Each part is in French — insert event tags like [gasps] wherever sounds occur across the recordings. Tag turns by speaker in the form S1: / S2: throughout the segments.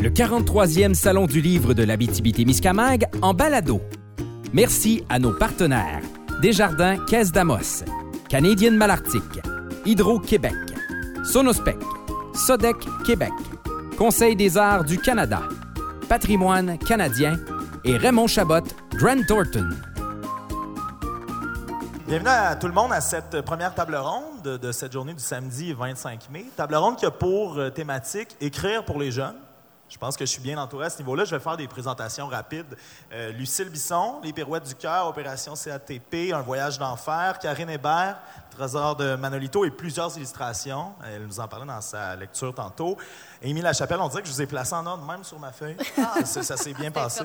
S1: le 43e Salon du livre de l'Abitibi-Témiscamingue en balado. Merci à nos partenaires Desjardins Caisse d'Amos, Canadienne Malartic, Hydro-Québec, Sonospec, Sodec Québec, Conseil des arts du Canada, Patrimoine canadien et Raymond Chabot, Grant Thornton.
S2: Bienvenue à tout le monde à cette première table ronde de, cette journée du samedi 25 mai. Table ronde qui a pour euh, thématique écrire pour les jeunes. Je pense que je suis bien entouré à ce niveau-là. Je vais faire des présentations rapides. Euh, Lucille Bisson, Les Pirouettes du cœur, Opération CATP, Un voyage d'enfer, Karine Hébert, Trésor de Manolito et plusieurs illustrations. Elle nous en parlait dans sa lecture tantôt. Émile Lachapelle, on dirait que je vous ai placé en ordre même sur ma feuille. [laughs] Ah. Ça, s'est bien passé.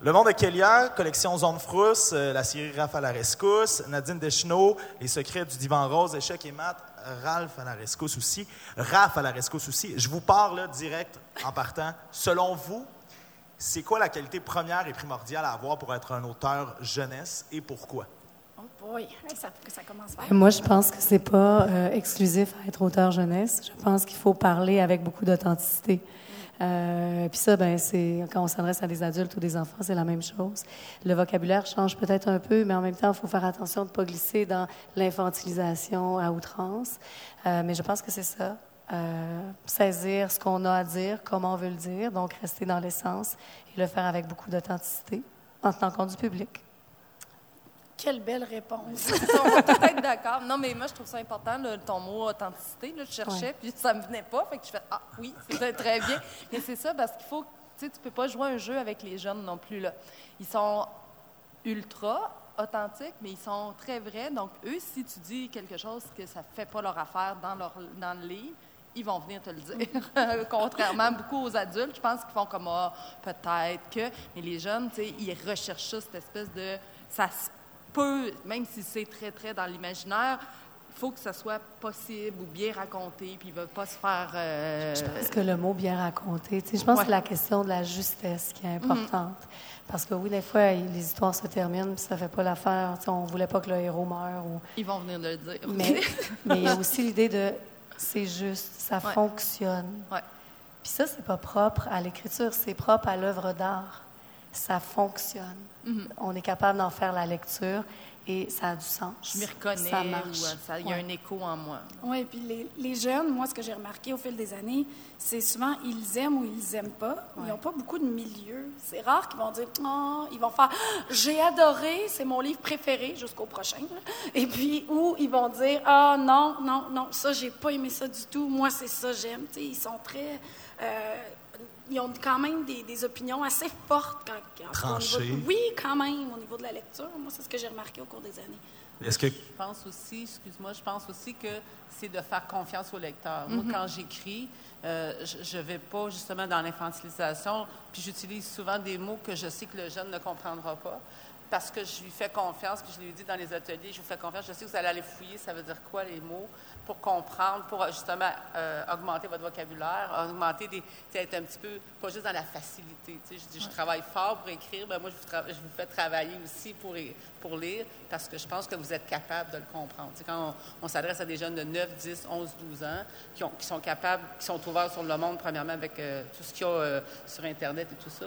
S2: Le monde de Kélia, collection Zone Frousse, euh, la série Raph à la rescousse, Nadine Deschenaux, Les secrets du divan rose, Échec et maths, Ralph à la rescousse aussi. Raph à la rescousse aussi. Je vous parle direct en partant. Selon vous, c'est quoi la qualité première et primordiale à avoir pour être un auteur jeunesse et pourquoi?
S3: Oui, ça, ça commence
S4: Moi, je pense que c'est pas euh, exclusif à être auteur jeunesse. Je pense qu'il faut parler avec beaucoup d'authenticité. Euh, puis ça, ben, c'est quand on s'adresse à des adultes ou des enfants, c'est la même chose. Le vocabulaire change peut-être un peu, mais en même temps, il faut faire attention de ne pas glisser dans l'infantilisation à outrance. Euh, mais je pense que c'est ça. saisir ce qu'on a à dire, comment on veut le dire, donc rester dans l'essence et le faire avec beaucoup d'authenticité en tenant compte du public.
S3: Quelle belle réponse. [laughs]
S5: on va peut-être d'accord. Non, mais moi, je trouve ça important, ton mot authenticité. Là, je cherchais, puis ça me venait pas. Fait que je fais Ah oui, c'est très bien. Mais c'est ça, parce qu'il faut. Tu sais, tu peux pas jouer un jeu avec les jeunes non plus. Là. Ils sont ultra authentiques, mais ils sont très vrais. Donc, eux, si tu dis quelque chose que ça fait pas leur affaire dans, leur, dans le livre, ils vont venir te le dire. [laughs] Contrairement beaucoup aux adultes, je pense qu'ils font comme ah, peut-être que. Mais les jeunes, tu sais, ils recherchent ça, cette espèce de. Ça se même si c'est très, très dans l'imaginaire, il faut que ça soit possible ou bien raconté, puis il ne veut pas se faire...
S4: Euh, je pense que le mot « bien raconté », je pense que c'est la question de la justesse qui est mhm. importante. Parce que oui, des fois, les histoires se terminent, puis ça ne fait pas l'affaire. On ne voulait pas que le héros meure. Ou...
S5: Ils vont venir le dire.
S4: Mais, [laughs] mais il y a aussi l'idée de « c'est juste, ça fonctionne
S5: ouais.
S4: Puis ça, c'est pas propre à l'écriture, c'est propre à l'œuvre d'art ça fonctionne. Mhm. On est capable d'en faire la lecture et ça a du sens.
S5: Je m'y reconnais, ça marche. Euh, il y a un écho en moi.
S3: Oui, puis les, les, jeunes, moi, ce que j'ai remarqué au fil des années, c'est souvent ils aiment ou ils n'aiment pas. Ils n'ont pas beaucoup de milieu. C'est rare qu'ils vont dire, oh, ils vont faire, j'ai adoré, c'est mon livre préféré jusqu'au prochain. Et puis, ou ils vont dire, ah non, non, non, ça, j'ai pas aimé ça du tout. Moi, c'est ça, j'aime. ils sont très. Euh, ils ont quand même des, opinions assez fortes. Quand,
S2: Tranchées.
S3: oui, quand même, au niveau de la lecture. Moi, c'est ce que j'ai remarqué au cours des années.
S2: Est-ce que...
S5: Je pense aussi, excuse-moi, je pense aussi que c'est de faire confiance au lecteur. Moi, mm-hmm. quand j'écris, euh, je ne vais pas justement dans l'infantilisation, puis j'utilise souvent des mots que je sais que le jeune ne comprendra pas parce que je lui fais confiance, puis je lui dis dans les ateliers, je vous fais confiance, je sais que vous allez aller fouiller, ça veut dire quoi les mots, pour comprendre, pour justement euh, augmenter votre vocabulaire, augmenter des, être un petit peu, pas juste dans la facilité. Je dis, je travaille fort pour écrire, ben moi, je vous, je vous, fais travailler aussi pour, pour lire, parce que je pense que vous êtes capable de le comprendre. quand on, s'adresse à des jeunes de 9, 10, 11, 12 ans, qui, ont, qui, sont capables, qui sont ouverts sur le monde, premièrement, avec euh, tout ce qu'il y a euh, sur Internet et tout ça,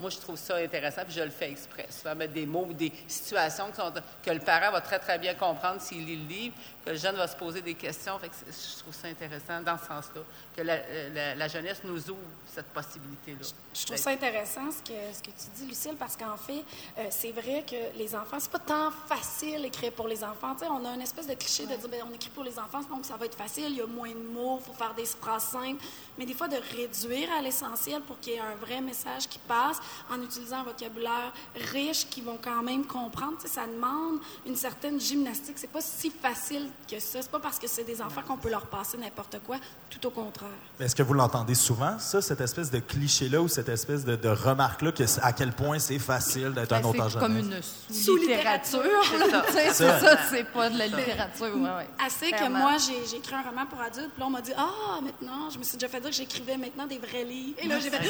S5: moi, je trouve ça intéressant, puis je le fais exprès. Souvent, mettre des mots ou des situations que, que le parent va très, très bien comprendre s'il lit le livre, que le jeune va se poser des questions. je trouve ça intéressant dans ce sens-là, que la, jeunesse nous ouvre cette possibilité-là.
S3: Je, trouve ça intéressant ce que, que tu dis, Lucille, parce qu'en fait, euh, c'est vrai que les enfants, c'est pas tant facile d'écrire pour les enfants. on a une espèce de cliché de dire, ben, on écrit pour les enfants, donc ça va être facile, il y a moins de mots, il faut faire des phrases simples. Mais des fois, de réduire à l'essentiel pour qu'il y ait un vrai message qui passe en utilisant un vocabulaire riche qui vont quand même comprendre. ça demande une certaine gymnastique. C'est pas si facile que ça. C'est pas parce que c'est des enfants qu'on peut leur passer n'importe quoi, tout au contraire.
S2: Est-ce que vous l'entendez souvent, ça, cette espèce de cliché-là ou cette espèce de, remarque-là, à quel point c'est facile d'être un ben, auteur
S5: C'est comme une sous-littérature. c'est ça, c'est pas de la littérature.
S3: Assez que moi, j'ai écrit un roman pour adultes, puis là, on m'a dit Ah, maintenant, je me suis déjà fait dire que j'écrivais maintenant des vrais livres. Et là, j'ai fait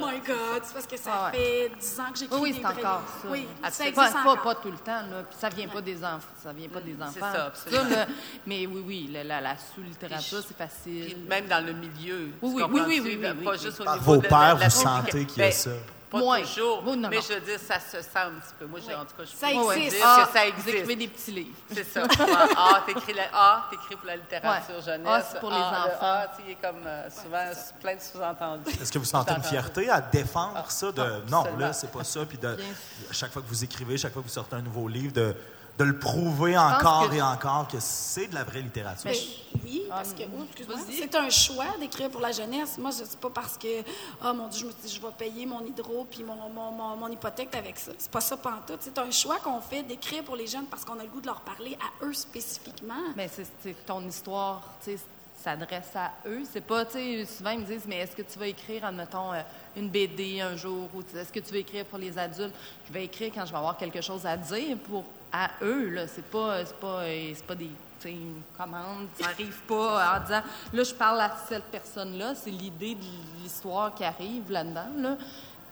S3: Oh [gasps] my God, c'est parce que ça ah fait 10 ans que j'écris
S5: oui,
S3: des
S5: vrais encore,
S6: ça.
S3: Oui,
S6: Ah,
S3: ça
S6: c'est
S3: existe
S6: pas, pas,
S3: encore.
S6: pas tout le temps, là. Puis ça vient pas des enfants, ça vient pas des
S5: c'est
S6: enfants.
S5: ça,
S6: tout
S5: absolument.
S6: là. Mais oui, oui, la, la, la sous-littérature, c'est facile.
S5: Puis même dans le milieu.
S6: Oui, oui, oui, oui, oui, oui,
S5: Pas
S6: oui.
S5: juste au niveau
S2: vos
S5: de
S2: pères,
S5: la-
S2: vous
S5: la-
S2: sentez qu'il y a
S5: Ben,
S2: ça.
S5: Pas
S6: Moins.
S5: toujours,
S6: Oh, non,
S5: mais
S6: non.
S5: je veux dire, ça se sent un petit peu. Moi, j'ai- en tout cas, je
S3: Ça
S5: peux
S3: existe.
S5: dire
S6: Ah,
S5: que ça
S6: Vous
S5: existe.
S6: écrivez des petits livres.
S5: C'est ça. [laughs] Ah, ah, t'écris la- ah, t'écris pour la littérature
S6: Ouais.
S5: jeunesse.
S6: Ah, c'est pour les
S5: le
S6: enfants.
S5: Ah, tu sais, comme euh, souvent plein de sous-entendus.
S2: Est-ce que vous sentez une fierté à défendre
S5: Ah,
S2: ça de
S5: ah,
S2: non, là, c'est pas ça, puis de à chaque fois que vous écrivez, chaque fois que vous sortez un nouveau livre, de, de le prouver encore
S6: que-
S2: et encore que c'est de la vraie littérature.
S3: Ben, oui, parce que
S6: Ah,
S3: oh, excuse-moi,
S6: vas-y.
S3: c'est un choix d'écrire pour la jeunesse. Moi, je sais pas parce que oh mon Dieu, je me dis je vais payer mon hydro puis mon, mon, mon, mon hypothèque avec ça. C'est pas ça pantoute. C'est un choix qu'on fait d'écrire pour les jeunes parce qu'on a le goût de leur parler à eux spécifiquement.
S6: Mais c'est ton histoire, tu sais, s'adresse à eux. C'est pas, tu sais, souvent ils me disent, mais est-ce que tu vas écrire, admettons, euh, une BD un jour, ou est-ce que tu vas écrire pour les adultes? Je vais écrire quand je vais avoir quelque chose à dire pour à eux, là. C'est pas, pas, euh, pas des, une commande, ça arrive pas en disant, là, je parle à cette personne-là, c'est l'idée de l'histoire qui arrive là-dedans, là.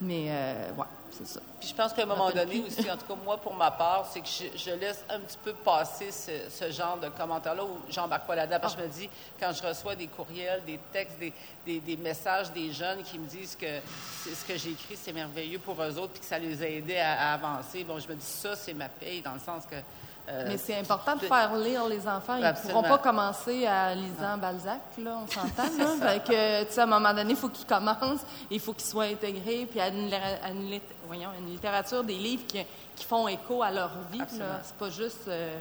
S6: Mais, euh, ouais, c'est ça.
S5: Puis je pense qu'à un moment donné aussi, en tout cas moi pour ma part, c'est que je, je laisse un petit peu passer ce, ce genre de commentaires-là où j'embarque pas là-dedans. Parce que je me dis, quand je reçois des courriels, des textes, des, des, des messages des jeunes qui me disent que ce que j'ai écrit, c'est merveilleux pour eux autres, puis que ça les a aidés à, à avancer, bon, je me dis, ça, c'est ma paye, dans le sens que... euh,
S6: Mais c'est important de faire lire les enfants. Ils ne pourront pas commencer à lisant Balzac, là, on s'entend. Fait que, tu sais, à un moment donné, il faut qu'ils commencent, il faut qu'ils soient intégrés, puis à une, à une lit- voyons, une littérature, des livres qui, qui font écho à leur vie. C'est pas juste... euh,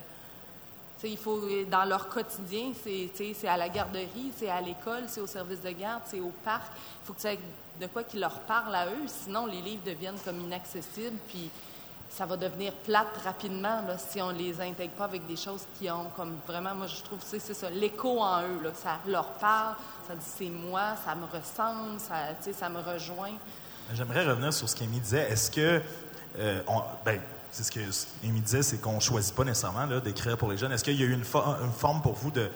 S6: tu il faut, dans leur quotidien, c'est tu à la garderie, c'est à l'école, c'est au service de garde, c'est au parc. Il faut que ça ait de quoi qui leur parle à eux, sinon les livres deviennent comme inaccessibles, puis ça va devenir plate rapidement là, si on les intègre pas avec des choses qui ont comme vraiment, moi je trouve c'est ça, l'écho en eux, là, ça leur parle, ça dit c'est moi, ça me ressemble, ça, ça me rejoint.
S2: J'aimerais revenir sur ce qu'Amy disait. Est-ce que. euh, ben, c'est ce que Amy disait, c'est qu'on choisit pas nécessairement d'écrire pour les jeunes. Est-ce qu'il y a eu une, une forme pour vous de,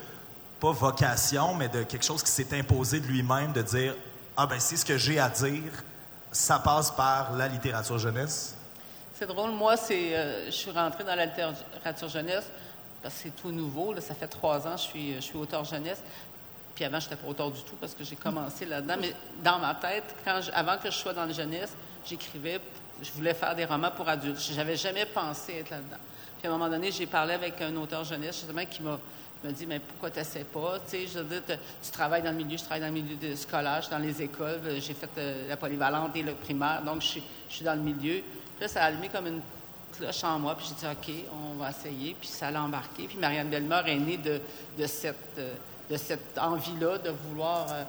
S2: pas vocation, mais de quelque chose qui s'est imposé de lui-même, de dire Ah, ben, c'est ce que j'ai à dire, ça passe par la littérature jeunesse?
S5: C'est drôle, moi, c'est, euh, je suis rentrée dans la littérature jeunesse parce que c'est tout nouveau. Là, ça fait trois ans que je suis, je suis auteur jeunesse. Puis avant, je n'étais pas auteur du tout parce que j'ai commencé là-dedans. Mais dans ma tête, je- avant que je sois dans la jeunesse, j'écrivais, je voulais faire des romans pour adultes. Je n'avais jamais pensé être là-dedans. Puis à un moment donné, j'ai parlé avec un auteur jeunesse, justement, qui m'a m'a dit, mais pourquoi tu n'essaies pas? Tu sais, je veux dire, tu travailles dans le milieu, je travaille dans le milieu de scolaire, je dans les écoles, euh, j'ai fait euh, la polyvalente et le primaire, donc je je suis dans le milieu. Puis là, ça a allumé comme une cloche en moi, puis j'ai dit, OK, on va essayer, puis ça l'a embarqué. Puis Marianne Bellemare est née de, euh, cette envie-là de vouloir... euh,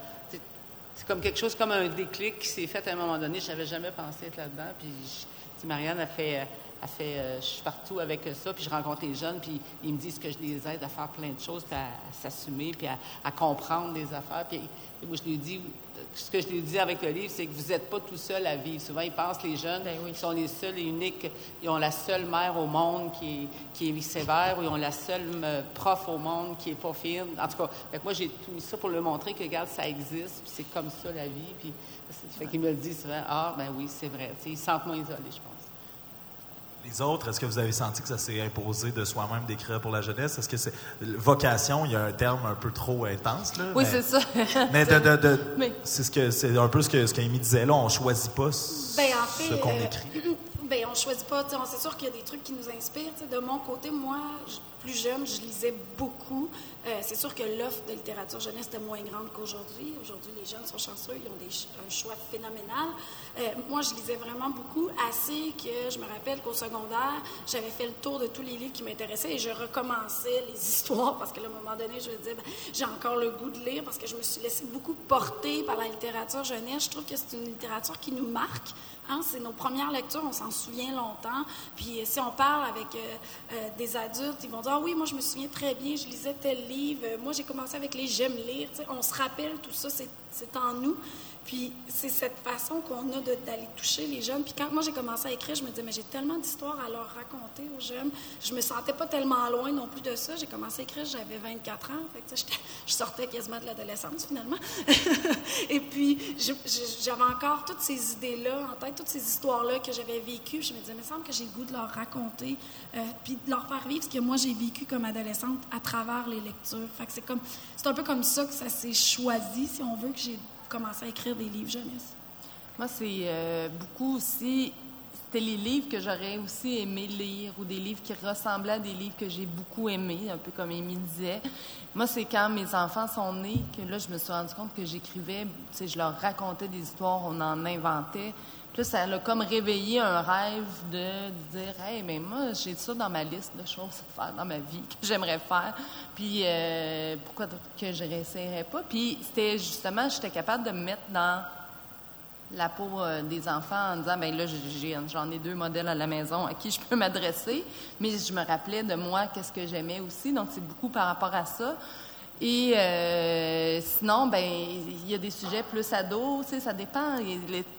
S5: c'est comme quelque chose, comme un déclic qui s'est fait à un moment donné. Je n'avais jamais pensé être là-dedans. Puis Marianne a fait, euh, fait je suis partout avec ça, puis je rencontre les jeunes, puis ils me disent que je les aide à faire plein de choses, puis à, s'assumer, puis à, à comprendre des affaires. Puis moi, je lui dis, ce que je lui dis avec le livre, c'est que vous n'êtes pas tout seul à vivre. Souvent, ils pensent, les jeunes,
S6: Ben oui.
S5: sont les seuls et uniques. Ils ont la seule mère au monde qui est, qui est sévère, ou ils ont la seule euh, prof au monde qui est pas fine. En tout cas, fait que moi, j'ai tout mis ça pour leur montrer que, regarde, ça existe, puis c'est comme ça la vie. Puis, c'est- fait qu'ils me le disent souvent, ah, ben oui, c'est vrai. Ils se sentent moins isolés, je pense.
S2: Les autres, est-ce que vous avez senti que ça s'est imposé de soi-même d'écrire pour la jeunesse? Est-ce que c'est. Vocation, il y a un terme un peu trop intense, là.
S6: Oui,
S2: mais-
S6: c'est ça. [laughs]
S2: Mais de, de- de-
S6: Mais-
S2: c'est ce que c'est un peu ce que ce qu'Amy disait là, on choisit pas ce,
S3: Ben, en fait,
S2: ce qu'on
S3: euh,
S2: écrit. [laughs]
S3: Ben, on choisit pas. C'est sûr qu'il y a des trucs qui nous inspirent. De mon côté, moi, je- plus jeune, je lisais beaucoup. Euh, c'est sûr que l'offre de littérature jeunesse était moins grande qu'aujourd'hui. Aujourd'hui, les jeunes sont chanceux, ils ont un choix phénoménal. Euh, moi, je lisais vraiment beaucoup, assez que je me rappelle qu'au secondaire, j'avais fait le tour de tous les livres qui m'intéressaient et je recommençais les [laughs] histoires parce que, là, à un moment donné, je me disais, ben, j'ai encore le goût de lire parce que je me suis laissée beaucoup porter par la littérature jeunesse. Je trouve que c'est une littérature qui nous marque. Hein, c'est nos premières lectures, on s'en souvient longtemps. Puis si on parle avec euh, des adultes, ils vont dire ah oui, moi je me souviens très bien, je lisais tel livre. Moi j'ai commencé avec les j'aime lire. On se rappelle tout ça, c'est en nous. Puis c'est cette façon qu'on a d'aller toucher les jeunes. Puis quand moi j'ai commencé à écrire, je me disais, mais j'ai tellement d'histoires à leur raconter aux jeunes. Je me sentais pas tellement loin non plus de ça. J'ai commencé à écrire, j'avais 24 ans. Fait que, je sortais quasiment de l'adolescence finalement. [laughs] Et puis j'avais encore toutes ces idées-là en tête, toutes ces histoires-là que j'avais vécues. Je me disais, il me semble que j'ai le goût de leur raconter, euh, puis de leur faire vivre ce que moi j'ai vécu comme adolescente à travers les lectures. Fait c'est comme, c'est un peu comme ça que ça s'est choisi, si on veut, que j'ai commencé à écrire des livres jeunesse.
S6: Moi, c'est euh, beaucoup aussi. C'était les livres que j'aurais aussi aimé lire ou des livres qui ressemblaient à des livres que j'ai beaucoup aimés, un peu comme Amy disait. Moi, c'est quand mes enfants sont nés que là, je me suis rendu compte que j'écrivais, tu sais, je leur racontais des histoires, on en inventait. Puis ça a comme réveillé un rêve de, dire, hey, mais moi, j'ai ça dans ma liste de choses à faire dans ma vie que j'aimerais faire. Puis euh, pourquoi que je réessayerais pas? Puis c'était justement, j'étais capable de me mettre dans la peau euh, des enfants en disant ben là j'en ai deux modèles à la maison à qui je peux m'adresser mais je me rappelais de moi qu'est-ce que j'aimais aussi donc c'est beaucoup par rapport à ça et euh, sinon ben il y a des sujets plus ados tu sais ça dépend.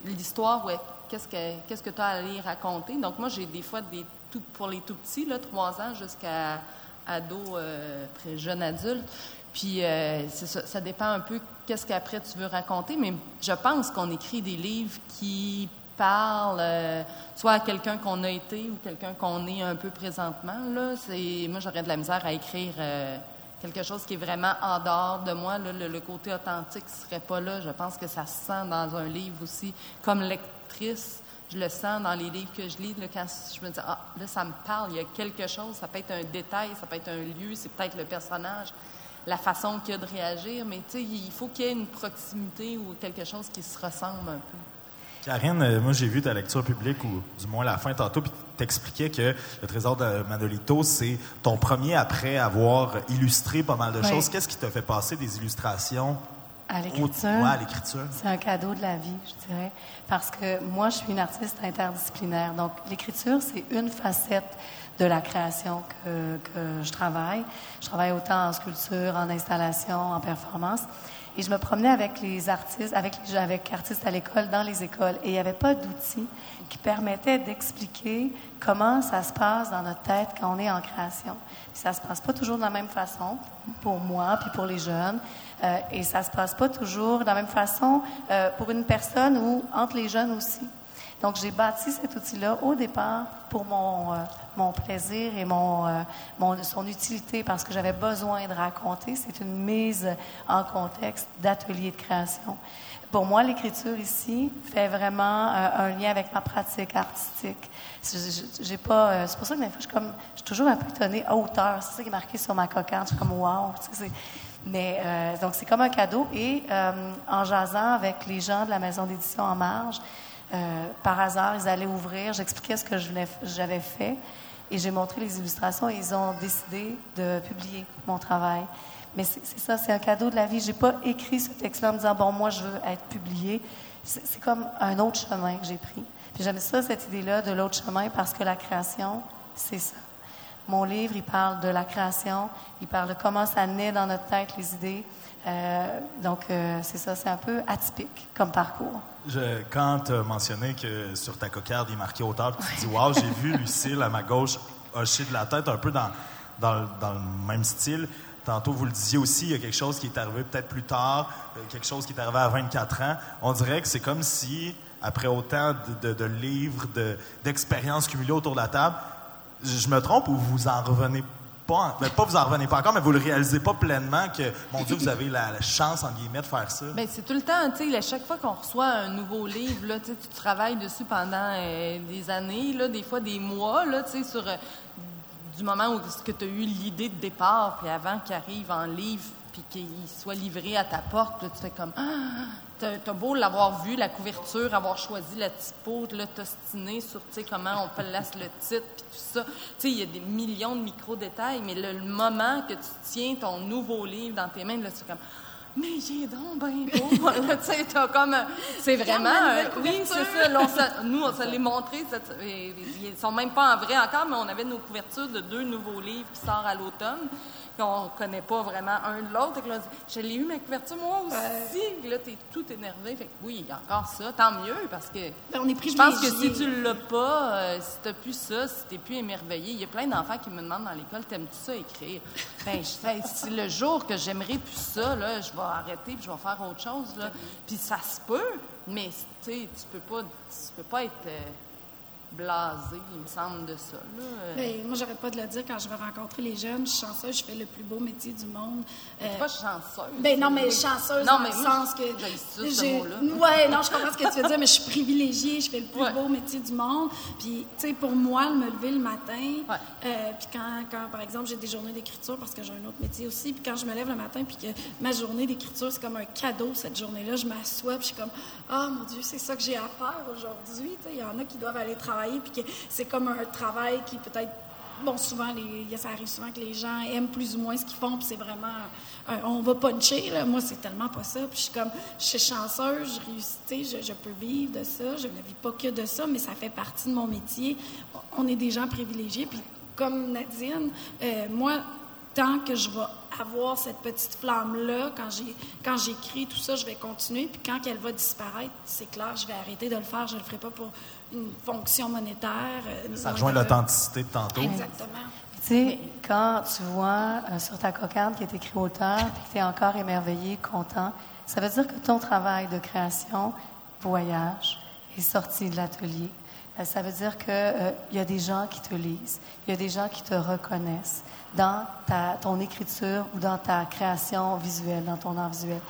S6: L'histoire ouais qu'est-ce que qu'est-ce que tu as à aller raconter? Donc moi j'ai des fois des tout pour les tout petits là trois ans jusqu'à ado euh, jeune adulte. Puis euh, ça, ça dépend un peu qu'est-ce qu'après tu veux raconter, mais je pense qu'on écrit des livres qui parlent euh, soit à quelqu'un qu'on a été ou quelqu'un qu'on est un peu présentement. Là, c'est moi j'aurais de la misère à écrire euh, quelque chose qui est vraiment en dehors de moi. Le, côté authentique serait pas là. Je pense que ça se sent dans un livre aussi. Comme lectrice, je le sens dans les livres que je lis. Là, quand je me dis ah là ça me parle, il y a quelque chose. Ça peut être un détail, ça peut être un lieu, c'est peut-être le personnage la façon qu'il a de réagir, mais tu sais, il faut qu'il y ait une proximité ou quelque chose qui se ressemble un peu.
S2: Karine, euh, moi j'ai vu ta lecture publique, ou du moins la fin tantôt, puis t'expliquais que le trésor de Manolito, c'est ton premier après avoir illustré pas mal de
S4: Oui.
S2: choses. Qu'est-ce qui t'a fait passer des illustrations
S4: À
S2: au-
S4: l'écriture?
S2: ouais, à l'écriture?
S4: C'est un cadeau de la vie, je dirais. Parce que moi, je suis une artiste interdisciplinaire. Donc, l'écriture, c'est une facette de la création que, que je travaille. Je travaille autant en sculpture, en installation, en performance. Et je me promenais avec les artistes, avec les avec artistes à l'école, dans les écoles. Et il n'y avait pas d'outils qui permettaient d'expliquer comment ça se passe dans notre tête quand on est en création. Puis ça se passe pas toujours de la même façon pour moi, puis pour les jeunes. Euh, et ça se passe pas toujours de la même façon euh, pour une personne ou entre les jeunes aussi. Donc, j'ai bâti cet outil-là au départ pour mon, euh, mon plaisir et mon, euh, son utilité parce que j'avais besoin de raconter. C'est une mise en contexte d'atelier de création. Pour moi, l'écriture ici fait vraiment euh, un lien avec ma pratique artistique. J'ai pas, euh, c'est pour ça que des fois, je suis, comme, je suis toujours un peu étonnée hauteur. C'est ça qui est marqué sur ma cocarde. Je suis comme wow. tu sais, mais euh, donc c'est comme un cadeau. Et euh, en jasant avec les gens de la maison d'édition En Marge, euh, par hasard, ils allaient ouvrir. J'expliquais ce que j'avais fait et j'ai montré les illustrations et ils ont décidé de publier mon travail. Mais c'est ça, c'est un cadeau de la vie. J'ai pas écrit ce texte-là en me disant bon, moi je veux être publié. C'est comme un autre chemin que j'ai pris. Puis j'aime ça cette idée-là de l'autre chemin parce que la création, c'est ça. Mon livre, il parle de la création, il parle de comment ça naît dans notre tête, les idées. Euh, donc, euh, c'est ça, c'est un peu atypique comme parcours.
S2: Je- quand tu as mentionné que sur ta cocarde, il est marqué auteur, tu te dis, wow, j'ai vu Lucille à ma gauche hocher de la tête un peu dans, dans, le- même style. Tantôt, vous le disiez aussi, il y a quelque chose qui est arrivé peut-être plus tard, euh, quelque chose qui est arrivé à 24 ans. On dirait que c'est comme si, après autant de, de- livres, de- d'expériences cumulées autour de la table, je me trompe ou vous en revenez pas, ben, pas vous en revenez pas encore, mais vous le réalisez pas pleinement que, mon Dieu, vous avez la, chance, en guillemets, de faire ça.
S6: Bien, c'est tout le temps, tu sais, à chaque fois qu'on reçoit un nouveau livre, là, tu travailles dessus pendant euh, des années, là, des fois des mois, là, tu sais, sur euh, du moment où tu as eu l'idée de départ, puis avant qu'il arrive en livre, puis qu'il soit livré à ta porte, là, tu fais comme, ah, t'as beau l'avoir vu, la couverture, avoir choisi la typo, là, t'ostiner sur, comment on place le titre, puis tout ça. Tu sais, il y a des millions de micro-détails, mais le, le moment que tu tiens ton nouveau livre dans tes mains, là, c'est comme, mais j'ai donc bien beau. [laughs] tu sais, t'as comme. C'est vraiment. euh, oui, c'est ça. Là, on se- nous, on se les montré. Ils sont même pas en vrai encore, mais on avait nos couvertures de deux nouveaux livres qui sortent à l'automne. Puis on connaît pas vraiment un de l'autre. Je l'ai eu, ma couverture, moi aussi. Puis Là, t'es tout énervé. Fait que oui, il y a encore ça. Tant mieux, parce que.
S3: Ben, on est
S6: Je pense que si tu l'as pas, euh, si t'as plus ça, si t'es plus émerveillé, il y a plein d'enfants qui me demandent dans l'école, t'aimes-tu ça écrire? Ben, je si le jour que j'aimerais plus ça, là, je vais arrêter puis je vais faire autre chose, là. Puis ça se peut, mais, tu sais, tu peux pas, tu peux pas être euh, blasé, il me semble, de ça, là.
S3: Ben, moi, j'arrête pas de le dire quand je vais rencontrer les jeunes. Je suis chanceuse, je fais le plus beau métier du monde. Euh,
S6: T'es pas chanceuse.
S3: Ben non, mais
S6: Oui.
S3: chanceuse
S6: Non,
S3: dans
S6: mais
S3: le
S6: moi,
S3: sens que...
S6: j'ai ce mot-là.
S3: Ouais, non, je comprends ce que tu veux dire, mais je suis privilégiée, je fais le plus
S6: Ouais.
S3: beau métier du monde. Puis, tu sais, pour moi, me lever le matin,
S6: Ouais.
S3: euh, puis quand, quand, par exemple, j'ai des journées d'écriture, parce que j'ai un autre métier aussi, puis quand je me lève le matin, puis que ma journée d'écriture, c'est comme un cadeau, cette journée-là, je m'assois, puis je suis comme, ah, mon Dieu, c'est ça que j'ai à faire aujourd'hui. Tu sais, il y en a qui doivent aller travailler, puis que c'est comme un travail qui peut-être Bon, souvent, les, ça arrive souvent que les gens aiment plus ou moins ce qu'ils font, puis c'est vraiment, on va puncher, là. Moi, c'est tellement pas ça. Puis je suis comme, je suis chanceuse, je réussis, je, je peux vivre de ça. Je ne vis pas que de ça, mais ça fait partie de mon métier. On est des gens privilégiés. Puis comme Nadine, euh, moi, tant que je vais avoir cette petite flamme-là, quand j'ai quand j'écris tout ça, je vais continuer. Puis quand elle va disparaître, c'est clair, je vais arrêter de le faire. Je ne le ferai pas pour une fonction monétaire. euh,
S2: Ça rejoint
S3: monétaire.
S2: l'authenticité de tantôt.
S3: Exactement.
S4: Tu sais, quand tu vois euh, sur ta cocarde qui est écrit auteur, puis que tu es encore émerveillé, content, ça veut dire que ton travail de création, voyage, est sorti de l'atelier. Euh, ça veut dire qu'il y a des gens qui te lisent, il y a des gens qui te reconnaissent dans ta, ton écriture ou dans ta création visuelle, dans ton art visuel.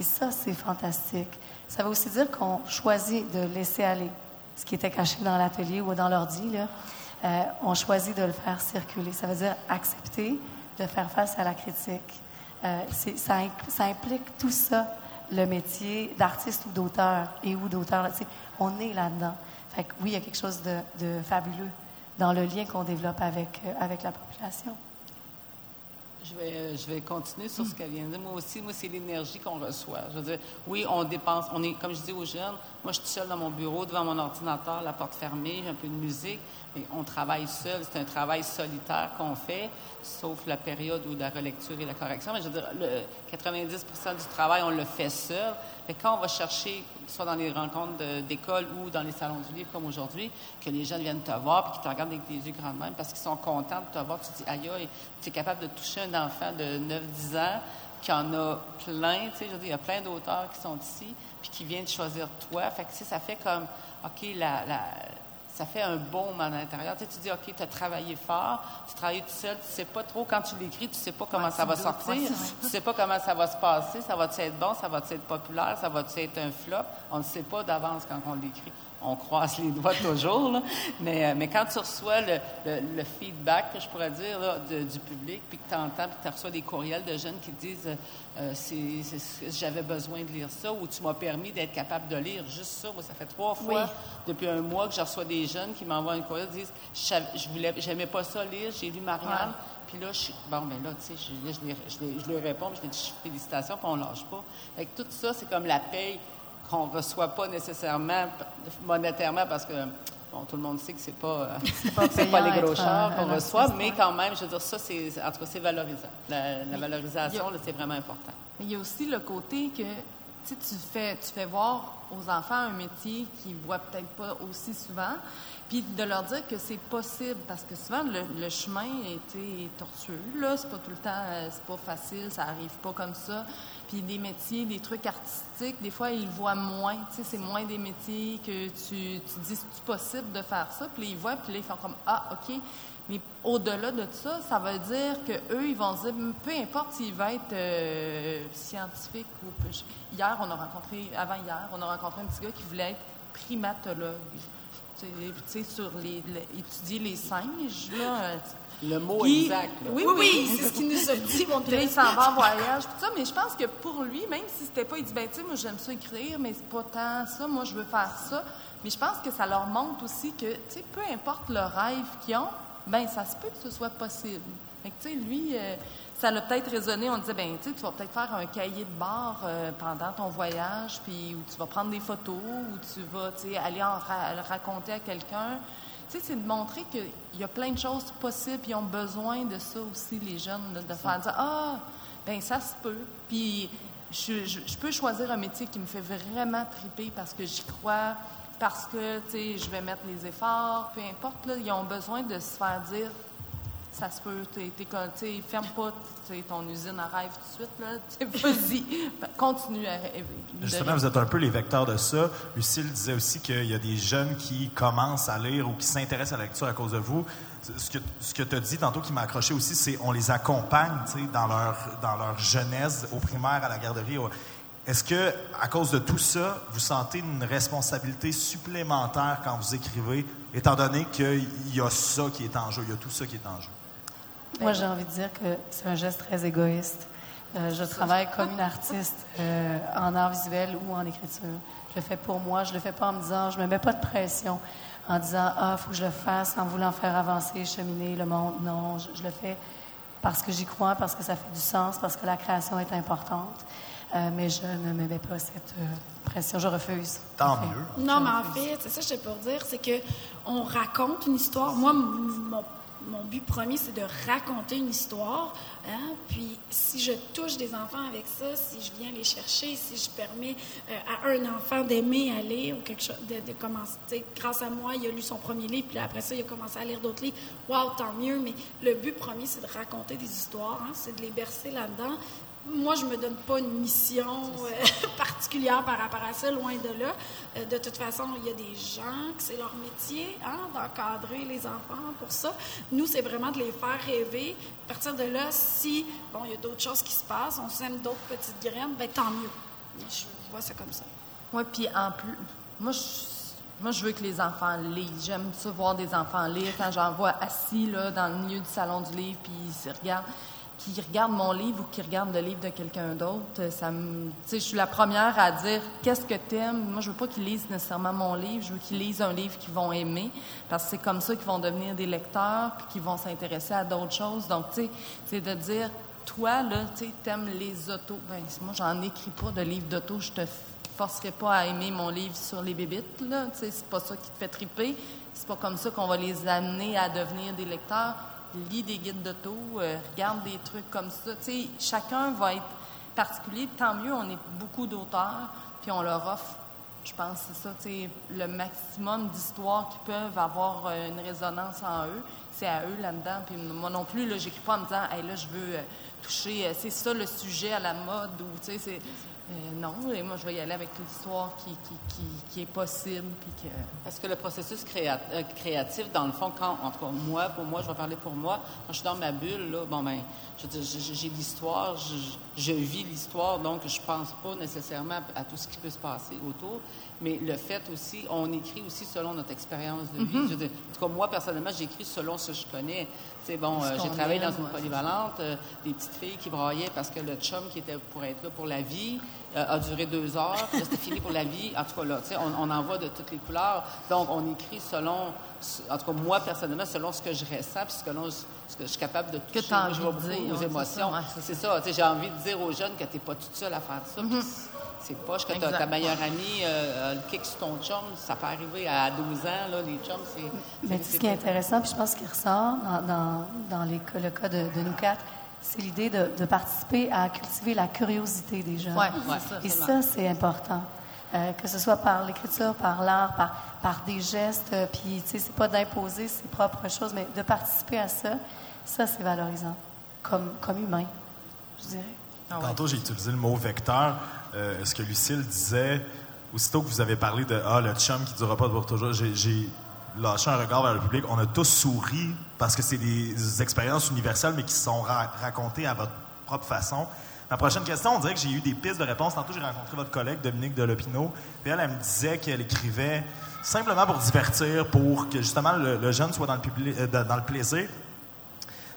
S4: Et ça, c'est fantastique. Ça veut aussi dire qu'on choisit de laisser aller ce qui était caché dans l'atelier ou dans l'ordi. Euh, on choisit de le faire circuler. Ça veut dire accepter de faire face à la critique. Euh, ça, implique tout ça, le métier d'artiste ou d'auteur et ou d'auteur. On est là-dedans. Oui, il y a quelque chose de, fabuleux dans le lien qu'on développe avec, euh, avec la population.
S5: Je vais, je vais continuer sur ce qu'elle vient de dire. Moi aussi, moi, c'est l'énergie qu'on reçoit. Je veux dire, oui, on dépense, on est, comme je dis aux jeunes, moi, je suis seule dans mon bureau, devant mon ordinateur, la porte fermée, j'ai un peu de musique, mais on travaille seul. C'est un travail solitaire qu'on fait, sauf la période où la relecture et la correction. Mais je veux dire, le 90% du travail, on le fait seul. Mais quand on va chercher, soit dans les rencontres d'école ou dans les salons du livre comme aujourd'hui, que les jeunes viennent te voir et qu'ils te regardent avec des yeux grands de même parce qu'ils sont contents de te voir, tu te dis, aïe, tu es capable de toucher un enfant de 9-10 ans qui en a plein, tu sais, je veux dire, il y a plein d'auteurs qui sont ici puis qui viennent choisir toi. Fait que, tu sais, ça fait comme, OK, la, la- ça fait un baume à l'intérieur. Tu, sais, tu dis, OK, tu as travaillé fort, tu travailles tout seul, tu sais pas trop, quand tu l'écris, tu sais pas comment ça va sortir, tu sais pas comment ça va se passer, ça va être bon, ça va être populaire, ça va être un flop? On ne sait pas d'avance quand on l'écrit. On croise les doigts [laughs] toujours, là. Mais, euh, mais quand tu reçois le, le- le feedback, que je pourrais dire, là, de- du public, puis que tu entends, puis tu reçois des courriels de jeunes qui te disent euh, euh, j'avais besoin de lire ça, ou tu m'as permis d'être capable de lire juste ça. Moi, ça fait trois fois depuis un mois que je reçois des jeunes qui m'envoient un courriel, disent je, voulais, j'aimais pas ça lire, j'ai lu Marianne. Puis là, je suis, bon, ben là, tu sais, je, je, leur réponds, je leur dis félicitations, puis on lâche pas. Fait que tout ça, c'est comme la paye qu'on ne reçoit pas nécessairement monétairement parce que bon, tout le monde sait que c'est pas, euh, [laughs] pas, les gros chars qu'on reçoit, mais quand même, je veux dire, ça, c'est, en tout cas, c'est valorisant. La, la valorisation, là, c'est vraiment important.
S6: Mais il y a aussi le côté que tu fais, tu fais voir aux enfants un métier qu'ils ne voient peut-être pas aussi souvent, puis de leur dire que c'est possible, parce que souvent le, le chemin est tortueux, là, c'est pas tout le temps, euh, c'est pas facile, ça arrive pas comme ça. Puis des métiers, des trucs artistiques, des fois ils voient moins, tu sais, c'est moins des métiers que tu, tu dis c'est possible de faire ça, puis ils voient, puis là ils font comme ah ok. Mais au-delà de ça, ça veut dire que eux, ils vont dire, peu importe s'ils veulent être euh, scientifiques ou hier, on a rencontré, avant hier, on a rencontré un petit gars qui voulait être primatologue. Tu sais, sur les, les- étudier les singes, là.
S5: Le mot
S6: Puis-
S5: exact. là.
S6: Oui,
S3: Oui,
S6: oui,
S3: c'est ce qu'il nous a dit, mon [laughs]
S6: Puis là, il s'en va en voyage, tout ça. Mais je pense que pour lui, même si c'était pas, il dit, ben, tu sais, moi, j'aime ça écrire, mais c'est pas tant ça. Moi, je veux faire ça. Mais je pense que ça leur montre aussi que, tu sais, peu importe le rêve qu'ils ont, ben, ça se peut que ce soit possible. Fait que, tu sais, lui, euh, ça l'a peut-être résonné. On disait, ben, tu vas peut-être faire un cahier de bord euh, pendant ton voyage, puis où tu vas prendre des photos, où tu vas, tu sais, aller en ra- le raconter à quelqu'un. Tu sais, c'est de montrer qu'il y a plein de choses possibles, puis ils ont besoin de ça aussi, les jeunes, de, de faire dire, ah, ben ça se peut. Puis je, je- je peux choisir un métier qui me fait vraiment triper parce que j'y crois, parce que, tu sais, je vais mettre les efforts, peu importe, là, ils ont besoin de se faire dire, ça se peut, tu sais, ferme pas ton usine à rêve tout de suite, [laughs] vas-y, continue à rêver.
S2: Justement, vous êtes un peu les vecteurs de ça. Lucille disait aussi qu'il y a des jeunes qui commencent à lire ou qui s'intéressent à la lecture à cause de vous. Ce que, ce que tu as dit tantôt qui m'a accroché aussi, c'est on les accompagne dans leur, dans leur jeunesse, au primaire, à la garderie. au- Est-ce que, à cause de tout ça, vous sentez une responsabilité supplémentaire quand vous écrivez, étant donné qu'il y a ça qui est en jeu, il y a tout ça qui est en jeu?
S4: Moi, j'ai envie de dire que c'est un geste très égoïste. Euh, je travaille comme une artiste euh, en art visuel ou en écriture. Je le fais pour moi. Je le fais pas en me disant, je me mets pas de pression en disant, ah, faut que je le fasse en voulant faire avancer, cheminer le monde. Non, je, je le fais parce que j'y crois, parce que ça fait du sens, parce que la création est importante. Euh, mais je ne me mets pas cette euh, pression. Je refuse.
S2: Tant mieux.
S3: Non, mais en fait, c'est ça que j'étais pour dire, c'est que on raconte une histoire. Moi, mon, mon but premier, c'est de raconter une histoire. hein. Puis, si je touche des enfants avec ça, si je viens les chercher, si je permets euh, à un enfant d'aimer aller ou quelque chose, de, commencer, grâce à moi, il a lu son premier livre, puis après ça, il a commencé à lire d'autres livres. Wow, tant mieux. Mais le but premier, c'est de raconter des histoires, hein, c'est de les bercer là-dedans. Moi, je me donne pas une mission euh, [laughs] particulière par rapport à ça, loin de là. Euh, de toute façon, il y a des gens que c'est leur métier hein, d'encadrer les enfants pour ça. Nous, c'est vraiment de les faire rêver. À partir de là, si bon, il y a d'autres choses qui se passent, on sème d'autres petites graines, ben tant mieux. Je, je vois ça comme ça.
S6: Oui, puis en plus, moi je, moi, je veux que les enfants lisent. J'aime ça voir des enfants lire quand j'en vois assis là, dans le milieu du salon du livre, puis ils se regardent, qu'ils regardent mon livre ou qu'ils regardent le livre de quelqu'un d'autre. Ça me, je suis la première à dire qu'est-ce que t'aimes? Moi, je veux pas qu'ils lisent nécessairement mon livre. Je veux qu'ils lisent un livre qu'ils vont aimer, parce que c'est comme ça qu'ils vont devenir des lecteurs, puis qu'ils vont s'intéresser à d'autres choses. Donc, tu sais, c'est de dire toi, là, tu sais, t'aimes les autos. Ben, moi, j'en écris pas de livres d'auto. Je te forcerai pas à aimer mon livre sur les bébites, là. Tu sais, c'est pas ça qui te fait triper. C'est pas comme ça qu'on va les amener à devenir des lecteurs. Lis des guides d'auto, euh, regarde des trucs comme ça. Chacun va être particulier. Tant mieux, on est beaucoup d'auteurs, puis on leur offre je pense c'est ça, tu sais, le maximum d'histoires qui peuvent avoir euh, une résonance en eux, c'est à eux là-dedans. Puis moi non plus, là, j'écris pas en me disant, hey, là, je veux euh, toucher, c'est ça le sujet à la mode, ou, tu sais, c'est. Euh, non, et moi, je vais y aller avec l'histoire qui, qui, est possible, puis que.
S5: Que le processus euh, créatif, dans le fond, quand, en tout cas, moi, pour moi, je vais parler pour moi, quand je suis dans ma bulle, là, bon, ben, j'ai l'histoire, je, je vis l'histoire, donc je pense pas nécessairement à tout ce qui peut se passer autour, mais le fait aussi, on écrit aussi selon notre expérience de vie. Je veux dire, en tout cas, moi, personnellement, j'écris selon ce que je connais. Tu sais, bon, euh, j'ai travaillé
S6: aime,
S5: dans une polyvalente, euh, des petites filles qui braillaient parce que le chum qui était pour être là pour la vie euh, a duré deux heures, c'était fini pour la vie. En tout cas, là, tu sais, on, on en voit de toutes les couleurs. Donc, on écrit selon, en tout cas, moi, personnellement, selon ce que je ressens, puis selon ce que je suis capable de toucher. Moi, je
S6: envie
S5: vois
S6: de
S5: beaucoup
S6: dire,
S5: aux
S6: ouais, c'est
S5: émotions.
S6: ça, ouais, c'est
S5: ça, tu sais, j'ai envie de dire aux jeunes que tu n'es pas toute seule à faire ça. C'est pas que t'as- ta meilleure amie euh, le kick sur ton chum, ça peut arriver à 12 ans, là, les chums, c'est...
S4: Mais ce qui est intéressant, puis je pense qu'il ressort dans, dans, dans les le cas de, de nous quatre, c'est l'idée de, de participer à cultiver la curiosité des jeunes.
S6: Ouais,
S5: Ouais.
S6: c'est ça.
S4: Et ça, c'est important. Euh, que ce soit par l'écriture, par l'art, par, par des gestes, euh, puis, tu sais, c'est pas d'imposer ses propres choses, mais de participer à ça, ça, c'est valorisant, comme, comme humain, je dirais.
S6: Ah ouais.
S2: Tantôt, j'ai utilisé le mot vecteur. Euh, ce que Lucille disait, aussitôt que vous avez parlé de Ah, le chum qui durera pas pour toujours, j'ai- lâché un regard vers le public. On a tous souri parce que c'est des expériences universelles, mais qui sont ra- racontées à votre propre façon. Ma prochaine question, on dirait que j'ai eu des pistes de réponse. Tantôt, j'ai rencontré votre collègue Dominique Delopino. Puis elle, elle me disait qu'elle écrivait simplement pour divertir, pour que justement le, jeune soit dans le, euh, dans le plaisir.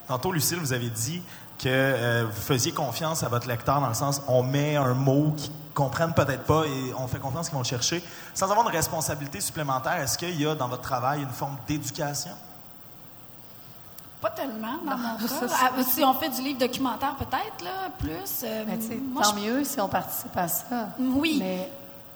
S2: Tantôt, Lucille, vous avez dit que euh, vous faisiez confiance à votre lecteur dans le sens on met un mot qu'ils comprennent peut-être pas et on fait confiance qu'ils vont le chercher. Sans avoir une responsabilité supplémentaire, est-ce qu'il y a dans votre travail une forme d'éducation?
S3: Pas tellement, dans mon cas. Ah, si on fait du livre documentaire, peut-être, là, plus. euh,
S4: Mais tu sais,
S3: moi,
S4: tant
S3: je-
S4: mieux si on participe à ça.
S3: Oui.
S4: Mais,